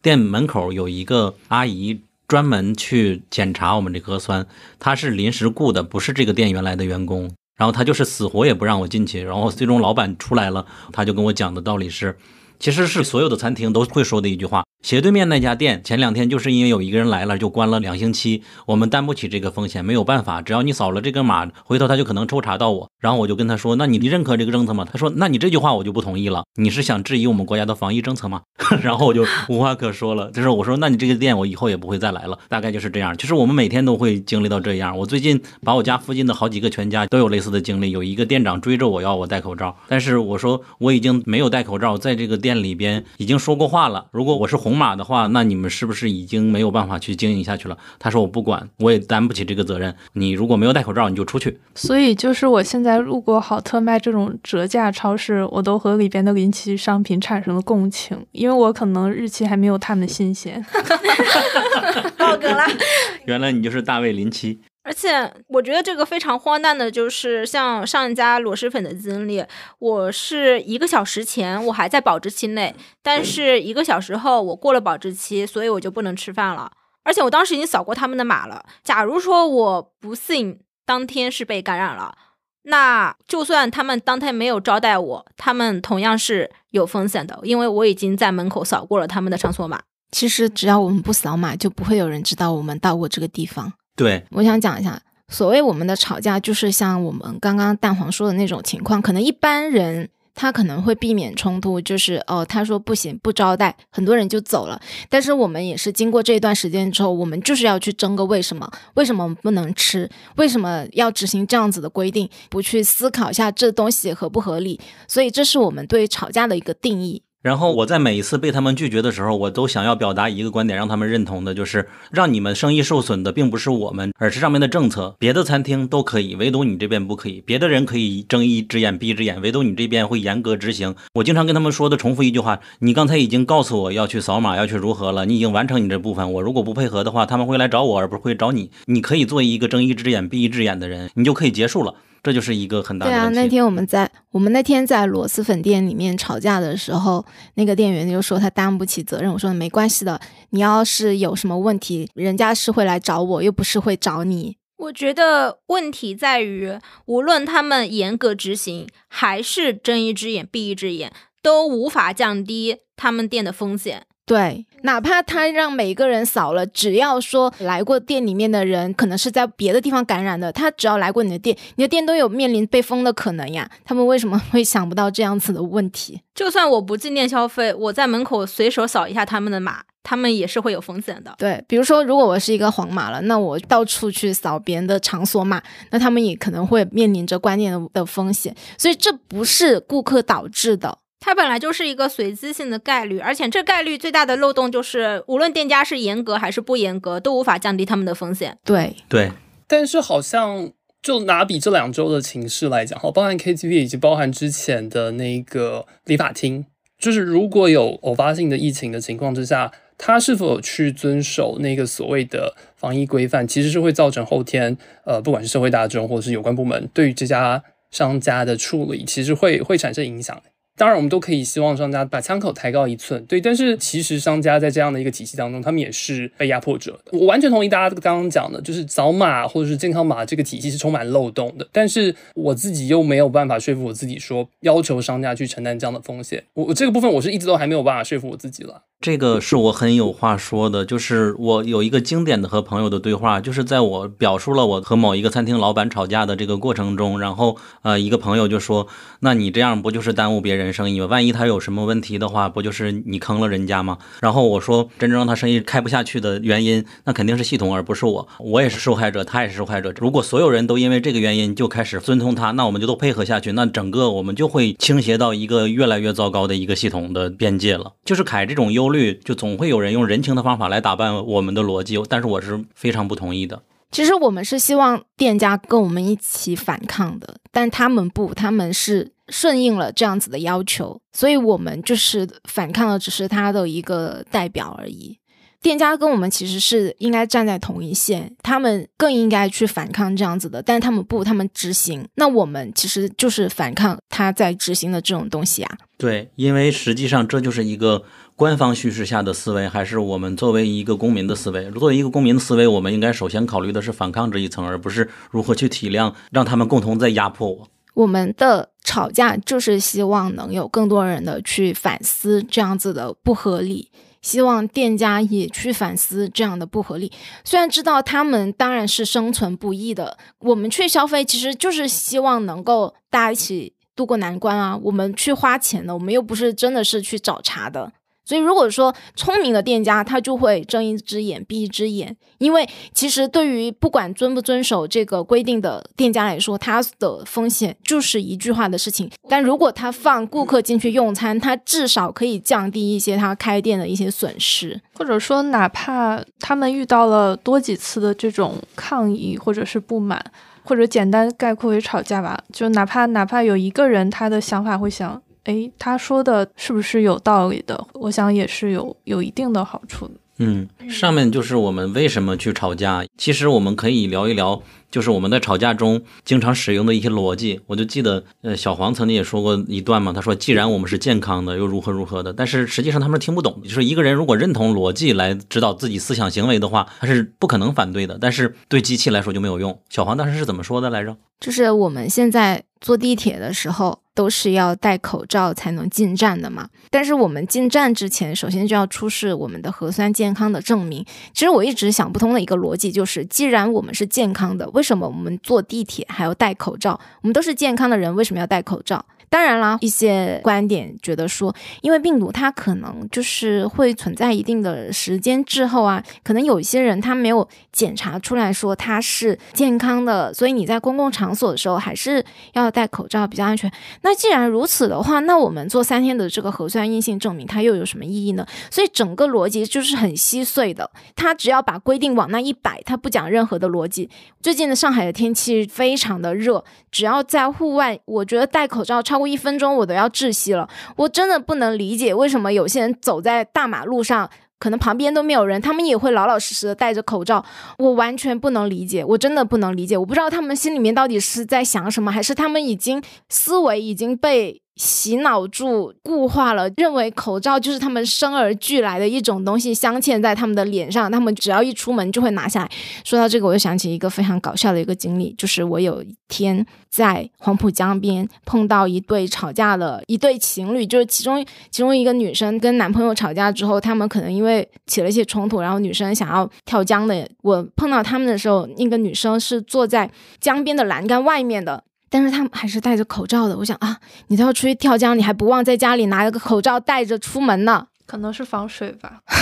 店门口有一个阿姨专门去检查我们这核酸，她是临时雇的，不是这个店原来的员工。然后她就是死活也不让我进去，然后最终老板出来了，他就跟我讲的道理是，其实是所有的餐厅都会说的一句话。斜对面那家店前两天就是因为有一个人来了，就关了两星期，我们担不起这个风险，没有办法，只要你扫了这个码，回头他就可能抽查到我。然后我就跟他说，那你认可这个政策吗？他说，那你这句话我就不同意了，你是想质疑我们国家的防疫政策吗？然后我就无话可说了。就是我说，那你这个店我以后也不会再来了，大概就是这样。其实我们每天都会经历到这样。我最近把我家附近的好几个全家都有类似的经历，有一个店长追着我要我戴口罩，但是我说我已经没有戴口罩，在这个店里边已经说过话了。如果我是红马的话，那你们是不是已经没有办法去经营下去了？他说我不管，我也担不起这个责任。你如果没有戴口罩，你就出去。所以就是我现在路过好特卖这种折价超市，我都和里边的临期商品产生了共情，因为我可能日期还没有他们新鲜。爆梗了！原来你就是大卫林奇。而且我觉得这个非常荒诞的，就是像上一家螺蛳粉的经历，我是一个小时前我还在保质期内，但是一个小时后我过了保质期，所以我就不能吃饭了。而且我当时已经扫过他们的码了。假如说我不幸当天是被感染了，那就算他们当天没有招待我，他们同样是有风险的，因为我已经在门口扫过了他们的场所码。其实只要我们不扫码，就不会有人知道我们到过这个地方。对，我想讲一下，所谓我们的吵架，就是像我们刚刚蛋黄说的那种情况，可能一般人。他可能会避免冲突，就是哦，他说不行，不招待，很多人就走了。但是我们也是经过这一段时间之后，我们就是要去争个为什么？为什么我们不能吃？为什么要执行这样子的规定？不去思考一下这东西合不合理？所以这是我们对吵架的一个定义。然后我在每一次被他们拒绝的时候，我都想要表达一个观点，让他们认同的，就是让你们生意受损的并不是我们，而是上面的政策。别的餐厅都可以，唯独你这边不可以。别的人可以睁一只眼闭一只眼，唯独你这边会严格执行。我经常跟他们说的重复一句话：你刚才已经告诉我要去扫码，要去如何了，你已经完成你这部分。我如果不配合的话，他们会来找我，而不是会找你。你可以做一个睁一只眼闭一只眼的人，你就可以结束了。这就是一个很大的对啊，问题。那天我们在我们那天在螺蛳粉店里面吵架的时候，那个店员就说他担不起责任。我说没关系的，你要是有什么问题，人家是会来找我，又不是会找你。我觉得问题在于，无论他们严格执行，还是睁一只眼闭一只眼，都无法降低他们店的风险。对，哪怕他让每个人扫了，只要说来过店里面的人可能是在别的地方感染的，他只要来过你的店，你的店都有面临被封的可能呀。他们为什么会想不到这样子的问题？就算我不进店消费，我在门口随手扫一下他们的码，他们也是会有风险的。对，比如说，如果我是一个黄码了，那我到处去扫别人的场所码，那他们也可能会面临着关店的的风险。所以这不是顾客导致的。它本来就是一个随机性的概率，而且这概率最大的漏洞就是，无论店家是严格还是不严格，都无法降低他们的风险。对对，但是好像就拿比这两周的情势来讲，哈，包含 KTV 以及包含之前的那个理发厅，就是如果有偶发性的疫情的情况之下，他是否去遵守那个所谓的防疫规范，其实是会造成后天呃，不管是社会大众或者是有关部门对于这家商家的处理，其实会会产生影响。当然，我们都可以希望商家把枪口抬高一寸，对。但是其实商家在这样的一个体系当中，他们也是被压迫者的。我完全同意大家刚刚讲的，就是扫码或者是健康码这个体系是充满漏洞的。但是我自己又没有办法说服我自己说，要求商家去承担这样的风险。我我这个部分我是一直都还没有办法说服我自己了。这个是我很有话说的，就是我有一个经典的和朋友的对话，就是在我表述了我和某一个餐厅老板吵架的这个过程中，然后呃，一个朋友就说：“那你这样不就是耽误别人生意吗？万一他有什么问题的话，不就是你坑了人家吗？”然后我说：“真正让他生意开不下去的原因，那肯定是系统，而不是我。我也是受害者，他也是受害者。如果所有人都因为这个原因就开始遵从他，那我们就都配合下去，那整个我们就会倾斜到一个越来越糟糕的一个系统的边界了。就是凯这种优虑，就总会有人用人情的方法来打扮我们的逻辑，但是我是非常不同意的。其实我们是希望店家跟我们一起反抗的，但他们不，他们是顺应了这样子的要求，所以我们就是反抗的，只是他的一个代表而已。店家跟我们其实是应该站在同一线，他们更应该去反抗这样子的，但是他们不，他们执行。那我们其实就是反抗他在执行的这种东西啊。对，因为实际上这就是一个。官方叙事下的思维，还是我们作为一个公民的思维？作为一个公民的思维，我们应该首先考虑的是反抗这一层，而不是如何去体谅，让他们共同在压迫我。我们的吵架就是希望能有更多人的去反思这样子的不合理，希望店家也去反思这样的不合理。虽然知道他们当然是生存不易的，我们去消费其实就是希望能够大家一起度过难关啊。我们去花钱的，我们又不是真的是去找茬的。所以，如果说聪明的店家，他就会睁一只眼闭一只眼，因为其实对于不管遵不遵守这个规定的店家来说，他的风险就是一句话的事情。但如果他放顾客进去用餐，他至少可以降低一些他开店的一些损失，或者说，哪怕他们遇到了多几次的这种抗议或者是不满，或者简单概括为吵架吧，就哪怕哪怕有一个人他的想法会想。哎，他说的是不是有道理的？我想也是有有一定的好处。嗯，上面就是我们为什么去吵架。其实我们可以聊一聊，就是我们在吵架中经常使用的一些逻辑。我就记得，呃，小黄曾经也说过一段嘛，他说：“既然我们是健康的，又如何如何的。”但是实际上他们听不懂。就是一个人如果认同逻辑来指导自己思想行为的话，他是不可能反对的。但是对机器来说就没有用。小黄当时是怎么说的来着？就是我们现在坐地铁的时候。都是要戴口罩才能进站的嘛？但是我们进站之前，首先就要出示我们的核酸健康的证明。其实我一直想不通的一个逻辑就是，既然我们是健康的，为为什么我们坐地铁还要戴口罩？我们都是健康的人，为什么要戴口罩？当然啦，一些观点觉得说，因为病毒它可能就是会存在一定的时间滞后啊，可能有一些人他没有检查出来说他是健康的，所以你在公共场所的时候还是要戴口罩比较安全。那既然如此的话，那我们做三天的这个核酸阴性证明它又有什么意义呢？所以整个逻辑就是很稀碎的，它只要把规定往那一摆，它不讲任何的逻辑。最近的上海的天气非常的热，只要在户外，我觉得戴口罩超。一分钟我都要窒息了，我真的不能理解为什么有些人走在大马路上，可能旁边都没有人，他们也会老老实实的戴着口罩。我完全不能理解，我真的不能理解。我不知道他们心里面到底是在想什么，还是他们已经思维已经被洗脑住、固化了，认为口罩就是他们生而俱来的一种东西，镶嵌在他们的脸上，他们只要一出门就会拿下来。说到这个，我就想起一个非常搞笑的一个经历，就是我有一天在黄浦江边碰到一对吵架的一对情侣，就是其中其中一个女生跟男朋友吵架之后，他们可能因为起了一些冲突，然后女生想要跳江的。我碰到他们的时候，那个女生是坐在江边的栏杆外面的。但是他们还是戴着口罩的。我想啊，你都要出去跳江，你还不忘在家里拿了个口罩戴着出门呢？可能是防水吧。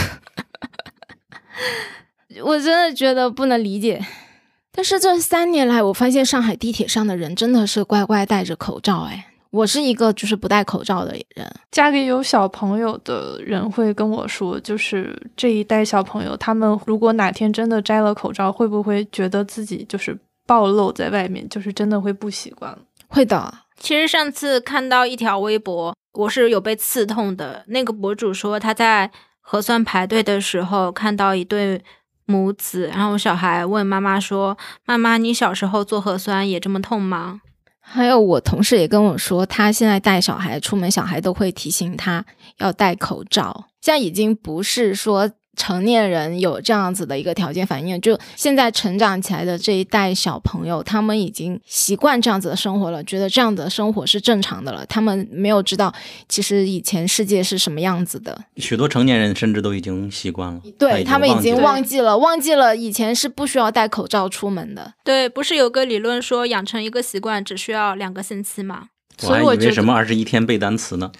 我真的觉得不能理解。但是这三年来，我发现上海地铁上的人真的是乖乖戴着口罩。哎，我是一个就是不戴口罩的人。家里有小朋友的人会跟我说，就是这一代小朋友，他们如果哪天真的摘了口罩，会不会觉得自己就是？暴露在外面，就是真的会不习惯。会的。其实上次看到一条微博，我是有被刺痛的。那个博主说他在核酸排队的时候看到一对母子，然后小孩问妈妈说：“妈妈，你小时候做核酸也这么痛吗？”还有我同事也跟我说，他现在带小孩出门，小孩都会提醒他要戴口罩。现在已经不是说。成年人有这样子的一个条件反应，就现在成长起来的这一代小朋友，他们已经习惯这样子的生活了，觉得这样的生活是正常的了。他们没有知道，其实以前世界是什么样子的。许多成年人甚至都已经习惯了，对他们已经忘记了，忘记了以前是不需要戴口罩出门的。对，不是有个理论说养成一个习惯只需要两个星期吗？我还以为什么二十一天背单词呢？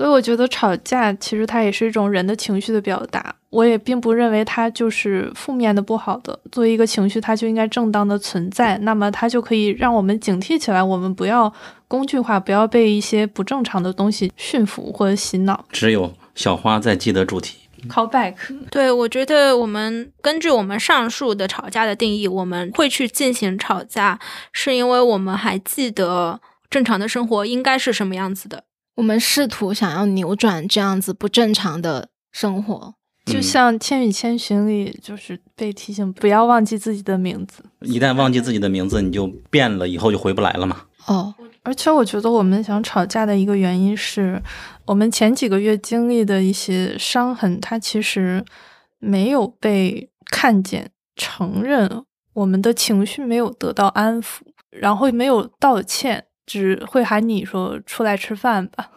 所以我觉得吵架其实它也是一种人的情绪的表达。我也并不认为它就是负面的、不好的。作为一个情绪，它就应该正当的存在。那么它就可以让我们警惕起来，我们不要工具化，不要被一些不正常的东西驯服或者洗脑。只有小花在记得主题。Call back。对，我觉得我们根据我们上述的吵架的定义，我们会去进行吵架，是因为我们还记得正常的生活应该是什么样子的。我们试图想要扭转这样子不正常的生活，就像《千与千寻》里，就是被提醒不要忘记自己的名字。一旦忘记自己的名字，你就变了，以后就回不来了嘛。哦，而且我觉得我们想吵架的一个原因是，我们前几个月经历的一些伤痕，它其实没有被看见、承认，我们的情绪没有得到安抚，然后没有道歉。只会喊你说出来吃饭吧，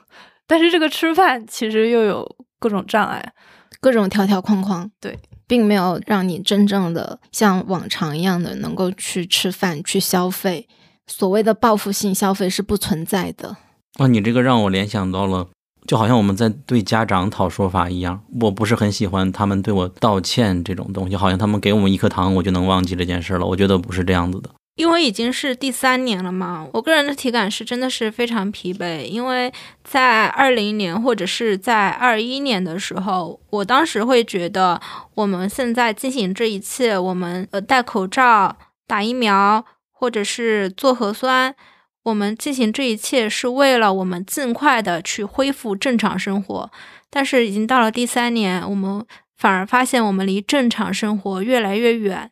但是这个吃饭其实又有各种障碍，各种条条框框，对，并没有让你真正的像往常一样的能够去吃饭、去消费。所谓的报复性消费是不存在的。那，你这个让我联想到了，就好像我们在对家长讨说法一样。我不是很喜欢他们对我道歉这种东西，好像他们给我们一颗糖，我就能忘记这件事了。我觉得不是这样子的。因为已经是第三年了嘛，我个人的体感是真的是非常疲惫。因为在二零年或者是在二一年的时候，我当时会觉得我们现在进行这一切，我们呃戴口罩、打疫苗或者是做核酸，我们进行这一切是为了我们尽快的去恢复正常生活。但是已经到了第三年，我们反而发现我们离正常生活越来越远。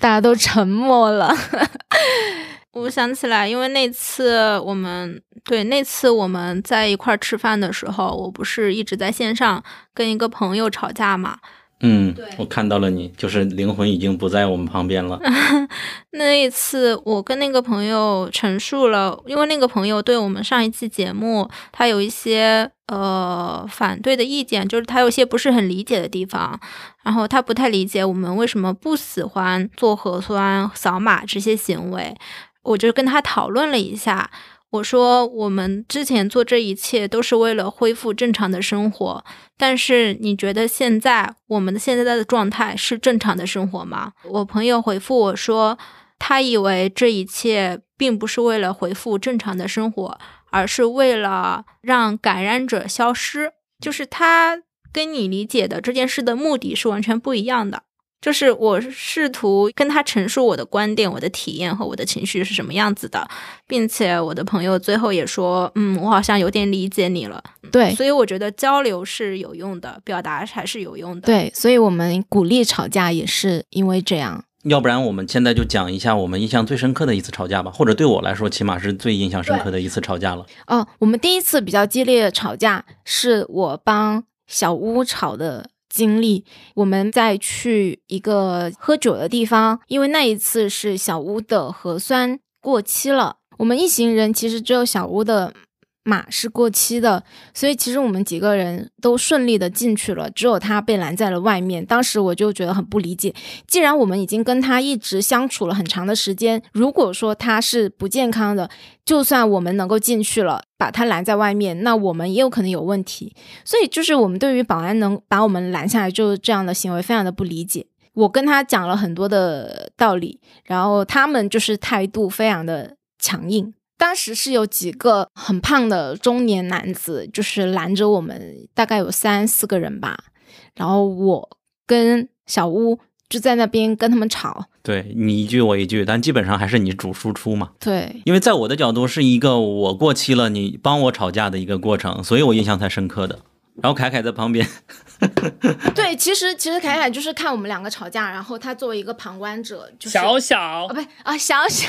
大家都沉默了。我想起来，因为那次我们对那次我们在一块儿吃饭的时候，我不是一直在线上跟一个朋友吵架嘛。嗯，我看到了你，就是灵魂已经不在我们旁边了。那一次，我跟那个朋友陈述了，因为那个朋友对我们上一期节目，他有一些呃反对的意见，就是他有些不是很理解的地方，然后他不太理解我们为什么不喜欢做核酸、扫码这些行为，我就跟他讨论了一下。我说，我们之前做这一切都是为了恢复正常的生活，但是你觉得现在我们的现在的状态是正常的生活吗？我朋友回复我说，他以为这一切并不是为了恢复正常的生活，而是为了让感染者消失，就是他跟你理解的这件事的目的是完全不一样的。就是我试图跟他陈述我的观点、我的体验和我的情绪是什么样子的，并且我的朋友最后也说：“嗯，我好像有点理解你了。”对，所以我觉得交流是有用的，表达还是有用的。对，所以我们鼓励吵架也是因为这样。要不然我们现在就讲一下我们印象最深刻的一次吵架吧，或者对我来说，起码是最印象深刻的一次吵架了。哦，我们第一次比较激烈的吵架是我帮小屋吵的经历。我们在去一个喝酒的地方，因为那一次是小屋的核酸过期了，我们一行人其实只有小屋的。码是过期的，所以其实我们几个人都顺利的进去了，只有他被拦在了外面。当时我就觉得很不理解，既然我们已经跟他一直相处了很长的时间，如果说他是不健康的，就算我们能够进去了，把他拦在外面，那我们也有可能有问题。所以就是我们对于保安能把我们拦下来，就这样的行为非常的不理解。我跟他讲了很多的道理，然后他们就是态度非常的强硬。当时是有几个很胖的中年男子，就是拦着我们，大概有三四个人吧。然后我跟小乌就在那边跟他们吵，对你一句我一句，但基本上还是你主输出嘛。对，因为在我的角度是一个我过期了，你帮我吵架的一个过程，所以我印象才深刻的。然后凯凯在旁边，对，其实其实凯凯就是看我们两个吵架，然后他作为一个旁观者，就是小小啊，不啊，小小，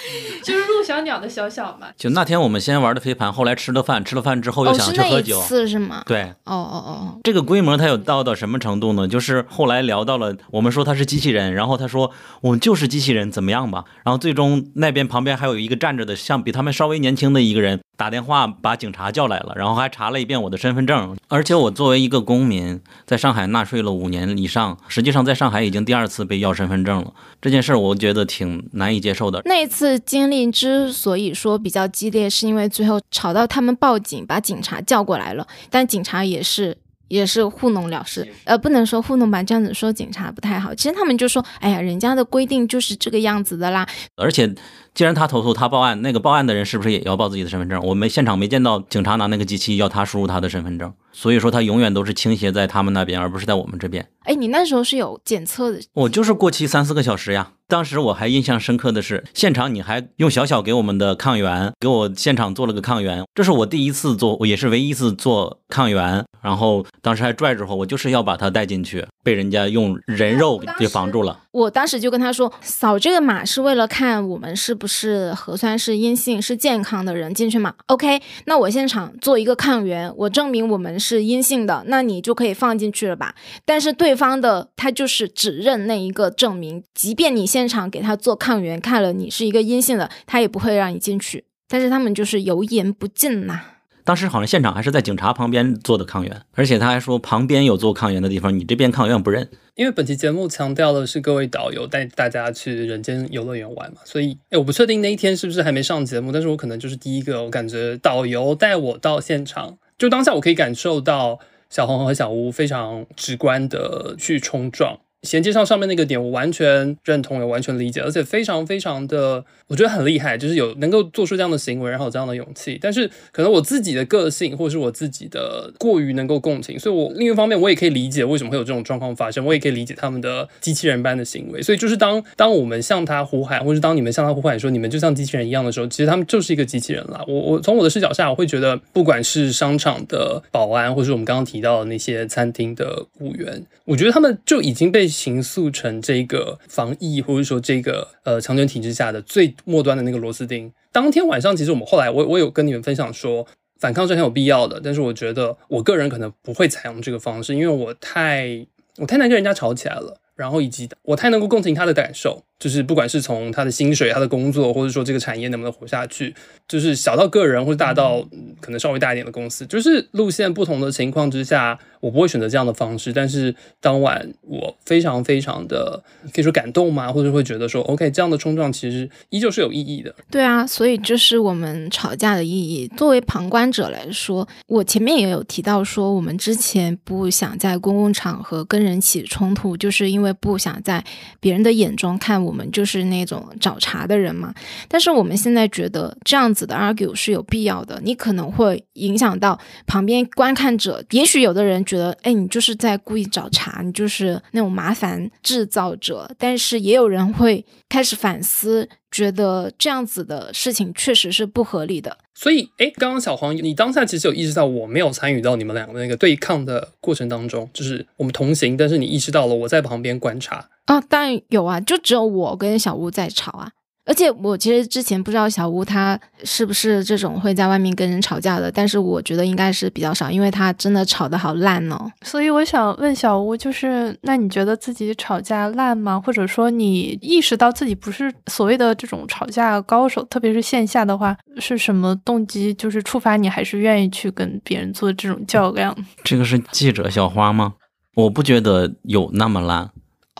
就是陆小鸟的小小嘛。就那天我们先玩的飞盘，后来吃了饭，吃了饭之后又想去喝酒，是是吗？对，哦哦哦，这个规模它有到到什么程度呢？就是后来聊到了，我们说他是机器人，然后他说我们就是机器人，怎么样吧？然后最终那边旁边还有一个站着的，像比他们稍微年轻的一个人。打电话把警察叫来了，然后还查了一遍我的身份证。而且我作为一个公民，在上海纳税了五年以上，实际上在上海已经第二次被要身份证了。这件事儿我觉得挺难以接受的。那次经历之所以说比较激烈，是因为最后吵到他们报警，把警察叫过来了，但警察也是。也是糊弄了事，呃，不能说糊弄吧，这样子说警察不太好。其实他们就说，哎呀，人家的规定就是这个样子的啦。而且，既然他投诉，他报案，那个报案的人是不是也要报自己的身份证？我们现场没见到警察拿那个机器要他输入他的身份证，所以说他永远都是倾斜在他们那边，而不是在我们这边。哎，你那时候是有检测的？我就是过期三四个小时呀。当时我还印象深刻的是，现场你还用小小给我们的抗原给我现场做了个抗原，这是我第一次做，也是唯一一次做抗原。然后当时还拽着我，我就是要把它带进去，被人家用人肉给防住了。我当时就跟他说，扫这个码是为了看我们是不是核酸是阴性、是健康的人进去嘛？OK，那我现场做一个抗原，我证明我们是阴性的，那你就可以放进去了吧？但是对方的他就是只认那一个证明，即便你现场给他做抗原，看了你是一个阴性的，他也不会让你进去。但是他们就是油盐不进呐。当时好像现场还是在警察旁边做的抗原，而且他还说旁边有做抗原的地方，你这边抗原不认。因为本期节目强调的是各位导游带大家去人间游乐园玩嘛，所以哎，我不确定那一天是不是还没上节目，但是我可能就是第一个，我感觉导游带我到现场，就当下我可以感受到小红和小吴非常直观的去冲撞。衔接上上面那个点，我完全认同，也完全理解，而且非常非常的，我觉得很厉害，就是有能够做出这样的行为，然后有这样的勇气。但是可能我自己的个性，或者是我自己的过于能够共情，所以我另一方面我也可以理解为什么会有这种状况发生，我也可以理解他们的机器人般的行为。所以就是当当我们向他呼喊，或是当你们向他呼喊说你们就像机器人一样的时候，其实他们就是一个机器人了。我我从我的视角下，我会觉得不管是商场的保安，或是我们刚刚提到的那些餐厅的雇员，我觉得他们就已经被。形塑成这个防疫或者说这个呃强权体制下的最末端的那个螺丝钉。当天晚上，其实我们后来我我有跟你们分享说，反抗是很有必要的，但是我觉得我个人可能不会采用这个方式，因为我太我太难跟人家吵起来了，然后以及我太能够共情他的感受。就是不管是从他的薪水、他的工作，或者说这个产业能不能活下去，就是小到个人，或者大到可能稍微大一点的公司，就是路线不同的情况之下，我不会选择这样的方式。但是当晚我非常非常的可以说感动嘛，或者会觉得说，OK，这样的冲撞其实依旧是有意义的。对啊，所以这是我们吵架的意义。作为旁观者来说，我前面也有提到说，我们之前不想在公共场合跟人起冲突，就是因为不想在别人的眼中看我。我们就是那种找茬的人嘛，但是我们现在觉得这样子的 argue 是有必要的。你可能会影响到旁边观看者，也许有的人觉得，哎，你就是在故意找茬，你就是那种麻烦制造者。但是也有人会开始反思。觉得这样子的事情确实是不合理的。所以，哎，刚刚小黄，你当下其实有意识到我没有参与到你们两个那个对抗的过程当中，就是我们同行，但是你意识到了我在旁边观察。啊，当然有啊，就只有我跟小吴在吵啊。而且我其实之前不知道小吴他是不是这种会在外面跟人吵架的，但是我觉得应该是比较少，因为他真的吵得好烂哦。所以我想问小吴，就是那你觉得自己吵架烂吗？或者说你意识到自己不是所谓的这种吵架高手，特别是线下的话，是什么动机就是触发你还是愿意去跟别人做这种较量？这个是记者小花吗？我不觉得有那么烂。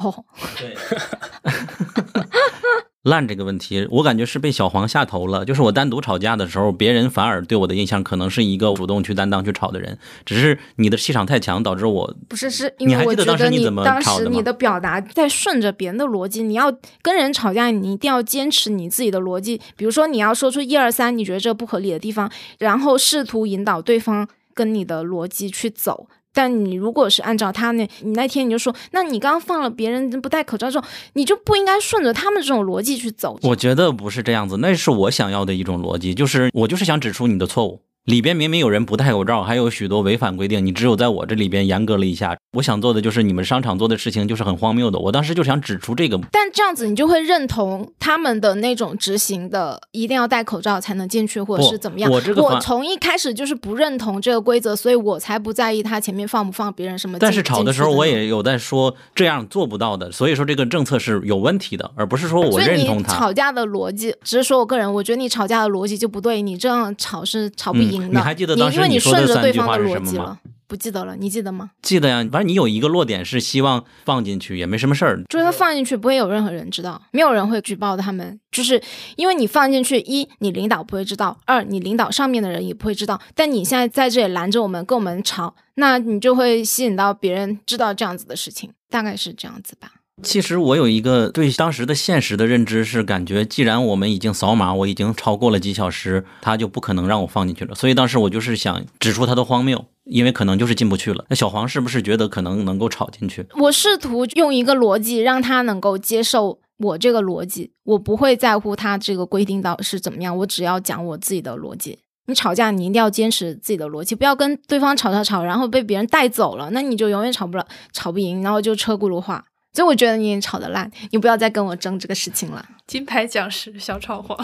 哦，对。烂这个问题，我感觉是被小黄下头了。就是我单独吵架的时候，别人反而对我的印象可能是一个主动去担当去吵的人。只是你的气场太强，导致我不是是因为我觉得你当时你的表达在顺着别人的逻辑。你要跟人吵架，你一定要坚持你自己的逻辑。比如说，你要说出一二三，你觉得这不合理的地方，然后试图引导对方跟你的逻辑去走。但你如果是按照他那，你那天你就说，那你刚刚放了别人不戴口罩之后，你就不应该顺着他们这种逻辑去走。我觉得不是这样子，那是我想要的一种逻辑，就是我就是想指出你的错误。里边明明有人不戴口罩，还有许多违反规定，你只有在我这里边严格了一下。我想做的就是你们商场做的事情就是很荒谬的。我当时就想指出这个。但这样子你就会认同他们的那种执行的，一定要戴口罩才能进去，或者是怎么样？我这个我从一开始就是不认同这个规则，所以我才不在意他前面放不放别人什么。但是吵的时候我也有在说这样做不到的，所以说这个政策是有问题的，而不是说我认同他。吵架的逻辑只是说我个人，我觉得你吵架的逻辑就不对，你这样吵是吵不赢的。你还记得当时？因为你顺着对方的逻辑了，不记得了，你记得吗？记得呀，反正你有一个落点是希望放进去，也没什么事儿。就是他放进去不会有任何人知道，没有人会举报他们，就是因为你放进去，一你领导不会知道，二你领导上面的人也不会知道。但你现在在这里拦着我们，跟我们吵，那你就会吸引到别人知道这样子的事情，大概是这样子吧。其实我有一个对当时的现实的认知是，感觉既然我们已经扫码，我已经超过了几小时，他就不可能让我放进去了。所以当时我就是想指出他的荒谬，因为可能就是进不去了。那小黄是不是觉得可能能够吵进去？我试图用一个逻辑让他能够接受我这个逻辑，我不会在乎他这个规定到是怎么样，我只要讲我自己的逻辑。你吵架，你一定要坚持自己的逻辑，不要跟对方吵吵吵，然后被别人带走了，那你就永远吵不了，吵不赢，然后就车轱辘话。所以我觉得你吵得烂，你不要再跟我争这个事情了。金牌讲师小炒黄，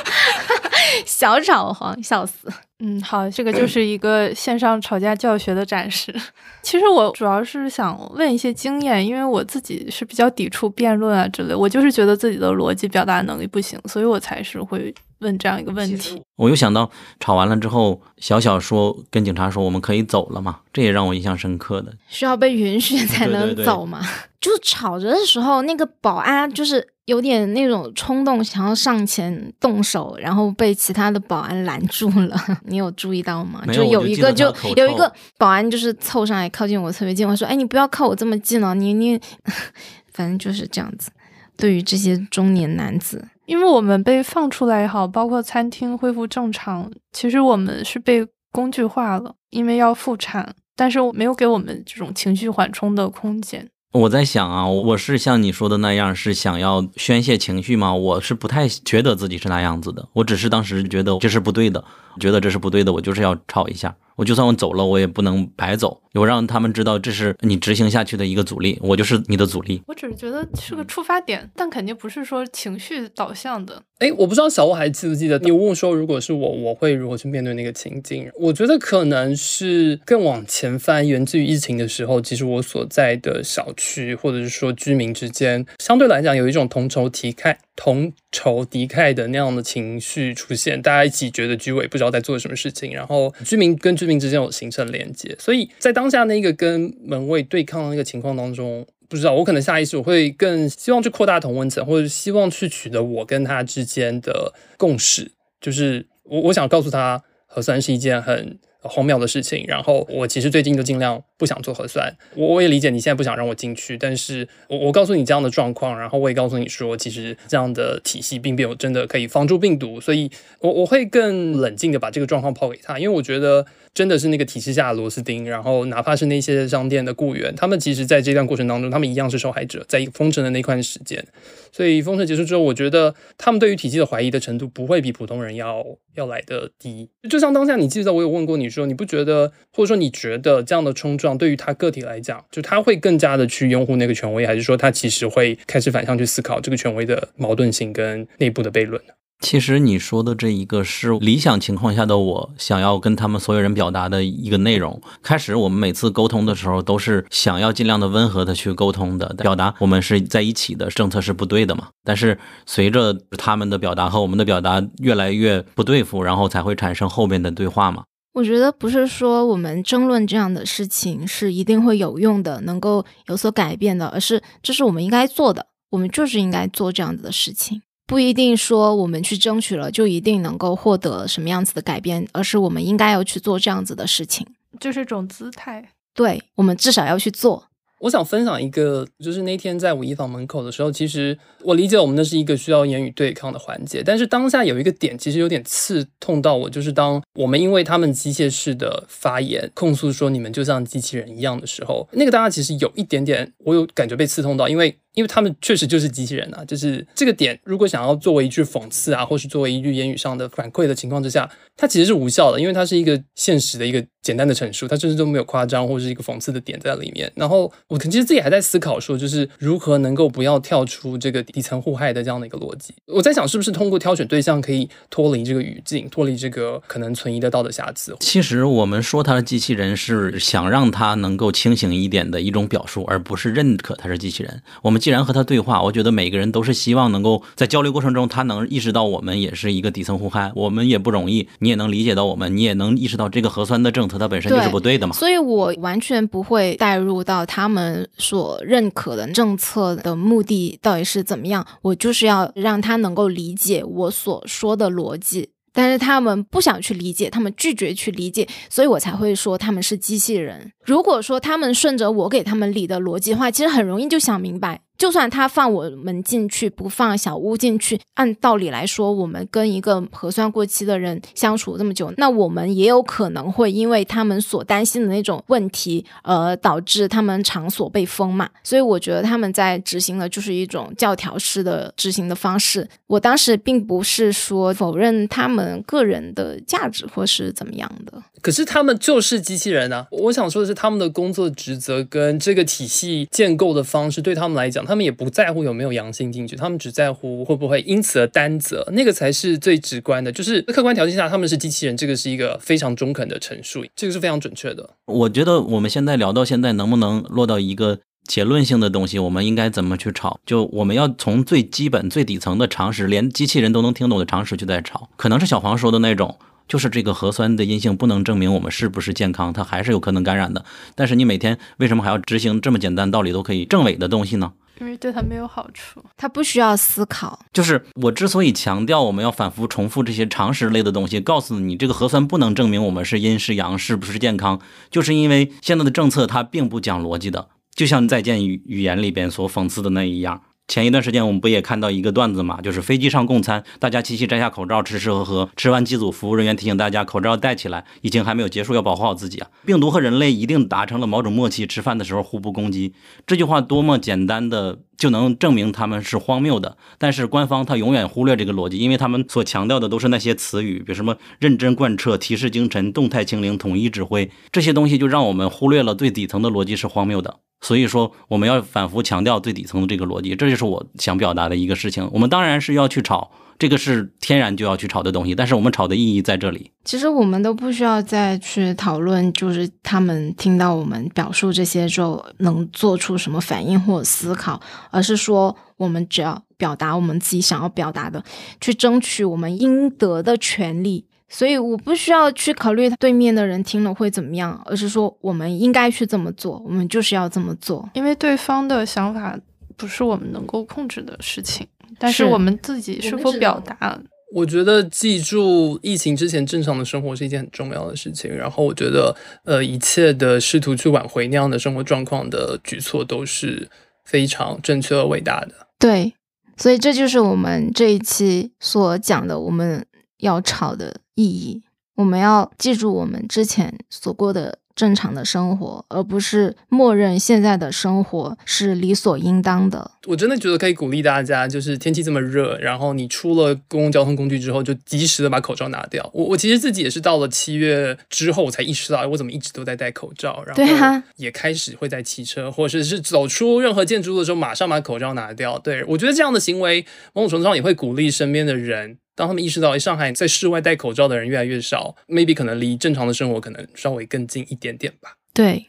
小炒黄，笑死。嗯，好，这个就是一个线上吵架教学的展示。其实我主要是想问一些经验，因为我自己是比较抵触辩论啊之类，我就是觉得自己的逻辑表达能力不行，所以我才是会问这样一个问题。我又想到吵完了之后，小小说跟警察说我们可以走了嘛，这也让我印象深刻的。需要被允许才能 走吗？就吵着的时候，那个保安就是。有点那种冲动，想要上前动手，然后被其他的保安拦住了。你有注意到吗？就有一个，就有一个保安就是凑上来靠近我特别近，我说：“哎，你不要靠我这么近了，你你，反正就是这样子。”对于这些中年男子，因为我们被放出来也好，包括餐厅恢复正常，其实我们是被工具化了，因为要复产，但是我没有给我们这种情绪缓冲的空间。我在想啊，我是像你说的那样，是想要宣泄情绪吗？我是不太觉得自己是那样子的，我只是当时觉得这是不对的，觉得这是不对的，我就是要吵一下。我就算我走了，我也不能白走。我让他们知道，这是你执行下去的一个阻力，我就是你的阻力。我只是觉得是个出发点，但肯定不是说情绪导向的。哎，我不知道小欧还记不记得，你问我说，如果是我，我会如何去面对那个情境？我觉得可能是更往前翻，源自于疫情的时候，其实我所在的小区或者是说居民之间，相对来讲有一种同仇敌忾。同仇敌忾的那样的情绪出现，大家一起觉得居委不知道在做什么事情，然后居民跟居民之间有形成连接，所以在当下那个跟门卫对抗的那个情况当中，不知道我可能下意识我会更希望去扩大同温层，或者希望去取得我跟他之间的共识，就是我我想告诉他核酸是一件很。荒谬的事情。然后我其实最近就尽量不想做核酸。我我也理解你现在不想让我进去，但是我我告诉你这样的状况，然后我也告诉你说，其实这样的体系并没有真的可以防住病毒，所以我我会更冷静的把这个状况抛给他，因为我觉得。真的是那个体系下的螺丝钉，然后哪怕是那些商店的雇员，他们其实在这段过程当中，他们一样是受害者，在封城的那段时间。所以封城结束之后，我觉得他们对于体系的怀疑的程度不会比普通人要要来的低。就像当下你记得我有问过你就，你不觉得，或者说你觉得这样的冲撞对于他个体来讲，就他会更加的去拥护那个权威，还是说他其实会开始反向去思考这个权威的矛盾性跟内部的悖论呢？其实你说的这一个是理想情况下的我想要跟他们所有人表达的一个内容。开始我们每次沟通的时候都是想要尽量的温和的去沟通的，表达我们是在一起的，政策是不对的嘛。但是随着他们的表达和我们的表达越来越不对付，然后才会产生后面的对话嘛。我觉得不是说我们争论这样的事情是一定会有用的，能够有所改变的，而是这是我们应该做的，我们就是应该做这样子的事情。不一定说我们去争取了就一定能够获得什么样子的改变，而是我们应该要去做这样子的事情，就是一种姿态。对我们至少要去做。我想分享一个，就是那天在五一坊门口的时候，其实我理解我们那是一个需要言语对抗的环节，但是当下有一个点其实有点刺痛到我，就是当我们因为他们机械式的发言控诉说你们就像机器人一样的时候，那个当下其实有一点点我有感觉被刺痛到，因为。因为他们确实就是机器人啊，就是这个点，如果想要作为一句讽刺啊，或是作为一句言语上的反馈的情况之下，它其实是无效的，因为它是一个现实的一个简单的陈述，它甚至都没有夸张或是一个讽刺的点在里面。然后我其实自己还在思考说，就是如何能够不要跳出这个底层互害的这样的一个逻辑。我在想，是不是通过挑选对象可以脱离这个语境，脱离这个可能存疑的道德瑕疵？其实我们说他的机器人是想让他能够清醒一点的一种表述，而不是认可他是机器人。我们既然和他对话，我觉得每个人都是希望能够在交流过程中，他能意识到我们也是一个底层互害，我们也不容易，你也能理解到我们，你也能意识到这个核酸的政策它本身就是不对的嘛。所以我完全不会带入到他们们所认可的政策的目的到底是怎么样，我就是要让他能够理解我所说的逻辑。但是他们不想去理解，他们拒绝去理解，所以我才会说他们是机器人。如果说他们顺着我给他们理的逻辑的话，其实很容易就想明白。就算他放我们进去，不放小屋进去，按道理来说，我们跟一个核酸过期的人相处这么久，那我们也有可能会因为他们所担心的那种问题，而导致他们场所被封嘛。所以我觉得他们在执行的就是一种教条式的执行的方式。我当时并不是说否认他们个人的价值或是怎么样的，可是他们就是机器人啊！我想说的是，他们的工作职责跟这个体系建构的方式，对他们来讲。他们也不在乎有没有阳性进去，他们只在乎会不会因此而担责，那个才是最直观的。就是客观条件下他们是机器人，这个是一个非常中肯的陈述，这个是非常准确的。我觉得我们现在聊到现在，能不能落到一个结论性的东西？我们应该怎么去吵？就我们要从最基本、最底层的常识，连机器人都能听懂的常识去在吵。可能是小黄说的那种。就是这个核酸的阴性不能证明我们是不是健康，它还是有可能感染的。但是你每天为什么还要执行这么简单道理都可以证伪的东西呢？因为对他没有好处，他不需要思考。就是我之所以强调我们要反复重复这些常识类的东西，告诉你这个核酸不能证明我们是阴是阳是不是健康，就是因为现在的政策它并不讲逻辑的，就像再见语语言里边所讽刺的那一样。前一段时间我们不也看到一个段子嘛，就是飞机上供餐，大家齐齐摘下口罩，吃吃喝喝，吃完机组服务人员提醒大家口罩戴起来，疫情还没有结束，要保护好自己啊！病毒和人类一定达成了某种默契，吃饭的时候互不攻击。这句话多么简单的就能证明他们是荒谬的，但是官方他永远忽略这个逻辑，因为他们所强调的都是那些词语，比如什么认真贯彻、提示精神、动态清零、统一指挥这些东西，就让我们忽略了最底层的逻辑是荒谬的。所以说，我们要反复强调最底层的这个逻辑，这就是我想表达的一个事情。我们当然是要去吵，这个是天然就要去吵的东西。但是我们吵的意义在这里。其实我们都不需要再去讨论，就是他们听到我们表述这些之后能做出什么反应或思考，而是说我们只要表达我们自己想要表达的，去争取我们应得的权利。所以我不需要去考虑对面的人听了会怎么样，而是说我们应该去这么做，我们就是要这么做，因为对方的想法不是我们能够控制的事情，但是我们自己是否表达。我觉得记住疫情之前正常的生活是一件很重要的事情。然后我觉得，呃，一切的试图去挽回那样的生活状况的举措都是非常正确而伟大的。对，所以这就是我们这一期所讲的，我们要吵的意义。我们要记住我们之前所过的。正常的生活，而不是默认现在的生活是理所应当的。我真的觉得可以鼓励大家，就是天气这么热，然后你出了公共交通工具之后，就及时的把口罩拿掉。我我其实自己也是到了七月之后，我才意识到，我怎么一直都在戴口罩，然后也开始会在骑车或者是走出任何建筑物的时候，马上把口罩拿掉。对我觉得这样的行为，某种程度上也会鼓励身边的人。当他们意识到，上海在室外戴口罩的人越来越少，maybe 可能离正常的生活可能稍微更近一点点吧。对，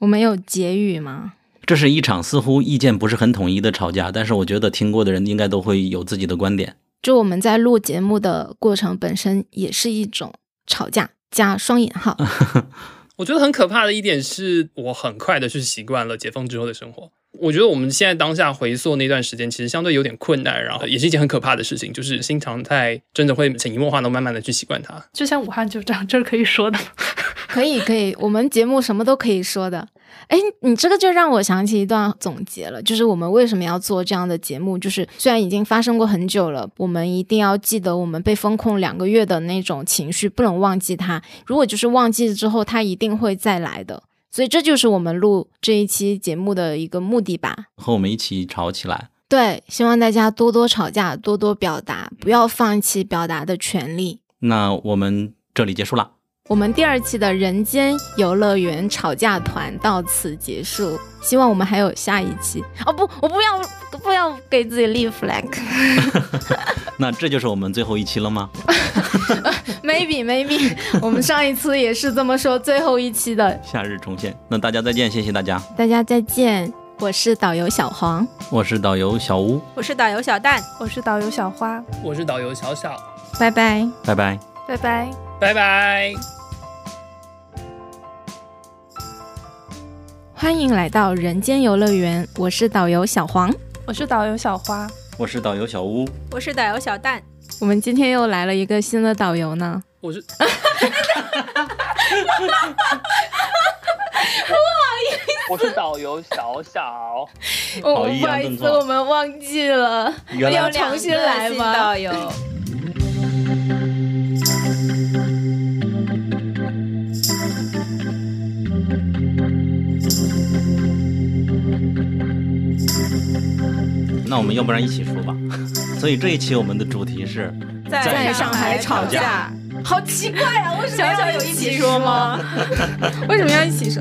我们有结语吗？这是一场似乎意见不是很统一的吵架，但是我觉得听过的人应该都会有自己的观点。就我们在录节目的过程本身也是一种吵架，加双引号。我觉得很可怕的一点是我很快的去习惯了解封之后的生活。我觉得我们现在当下回溯那段时间，其实相对有点困难，然后也是一件很可怕的事情，就是新常态真的会潜移默化的慢慢的去习惯它。就像武汉就这样，这是可以说的吗？可以，可以，我们节目什么都可以说的。哎，你这个就让我想起一段总结了，就是我们为什么要做这样的节目？就是虽然已经发生过很久了，我们一定要记得我们被封控两个月的那种情绪，不能忘记它。如果就是忘记了之后，它一定会再来的。所以这就是我们录这一期节目的一个目的吧，和我们一起吵起来。对，希望大家多多吵架，多多表达，不要放弃表达的权利。那我们这里结束了。我们第二期的人间游乐园吵架团到此结束，希望我们还有下一期。哦不，我不要不要给自己立 flag。那这就是我们最后一期了吗？Maybe maybe，我们上一次也是这么说，最后一期的夏日重现。那大家再见，谢谢大家。大家再见，我是导游小黄，我是导游小吴，我是导游小蛋，我是导游小花，我是导游小小。拜拜，拜拜，拜拜，拜拜。欢迎来到人间游乐园，我是导游小黄，我是导游小花，我是导游小屋，我是导游小蛋。我们今天又来了一个新的导游呢。我是，不好意思，我是导游小小。哦，不好意思，我们忘记了，要重新来吗？导游。那我们要不然一起说吧。所以这一期我们的主题是在上海吵架，好奇怪啊！为什么要有一起说吗？为什么要一起说？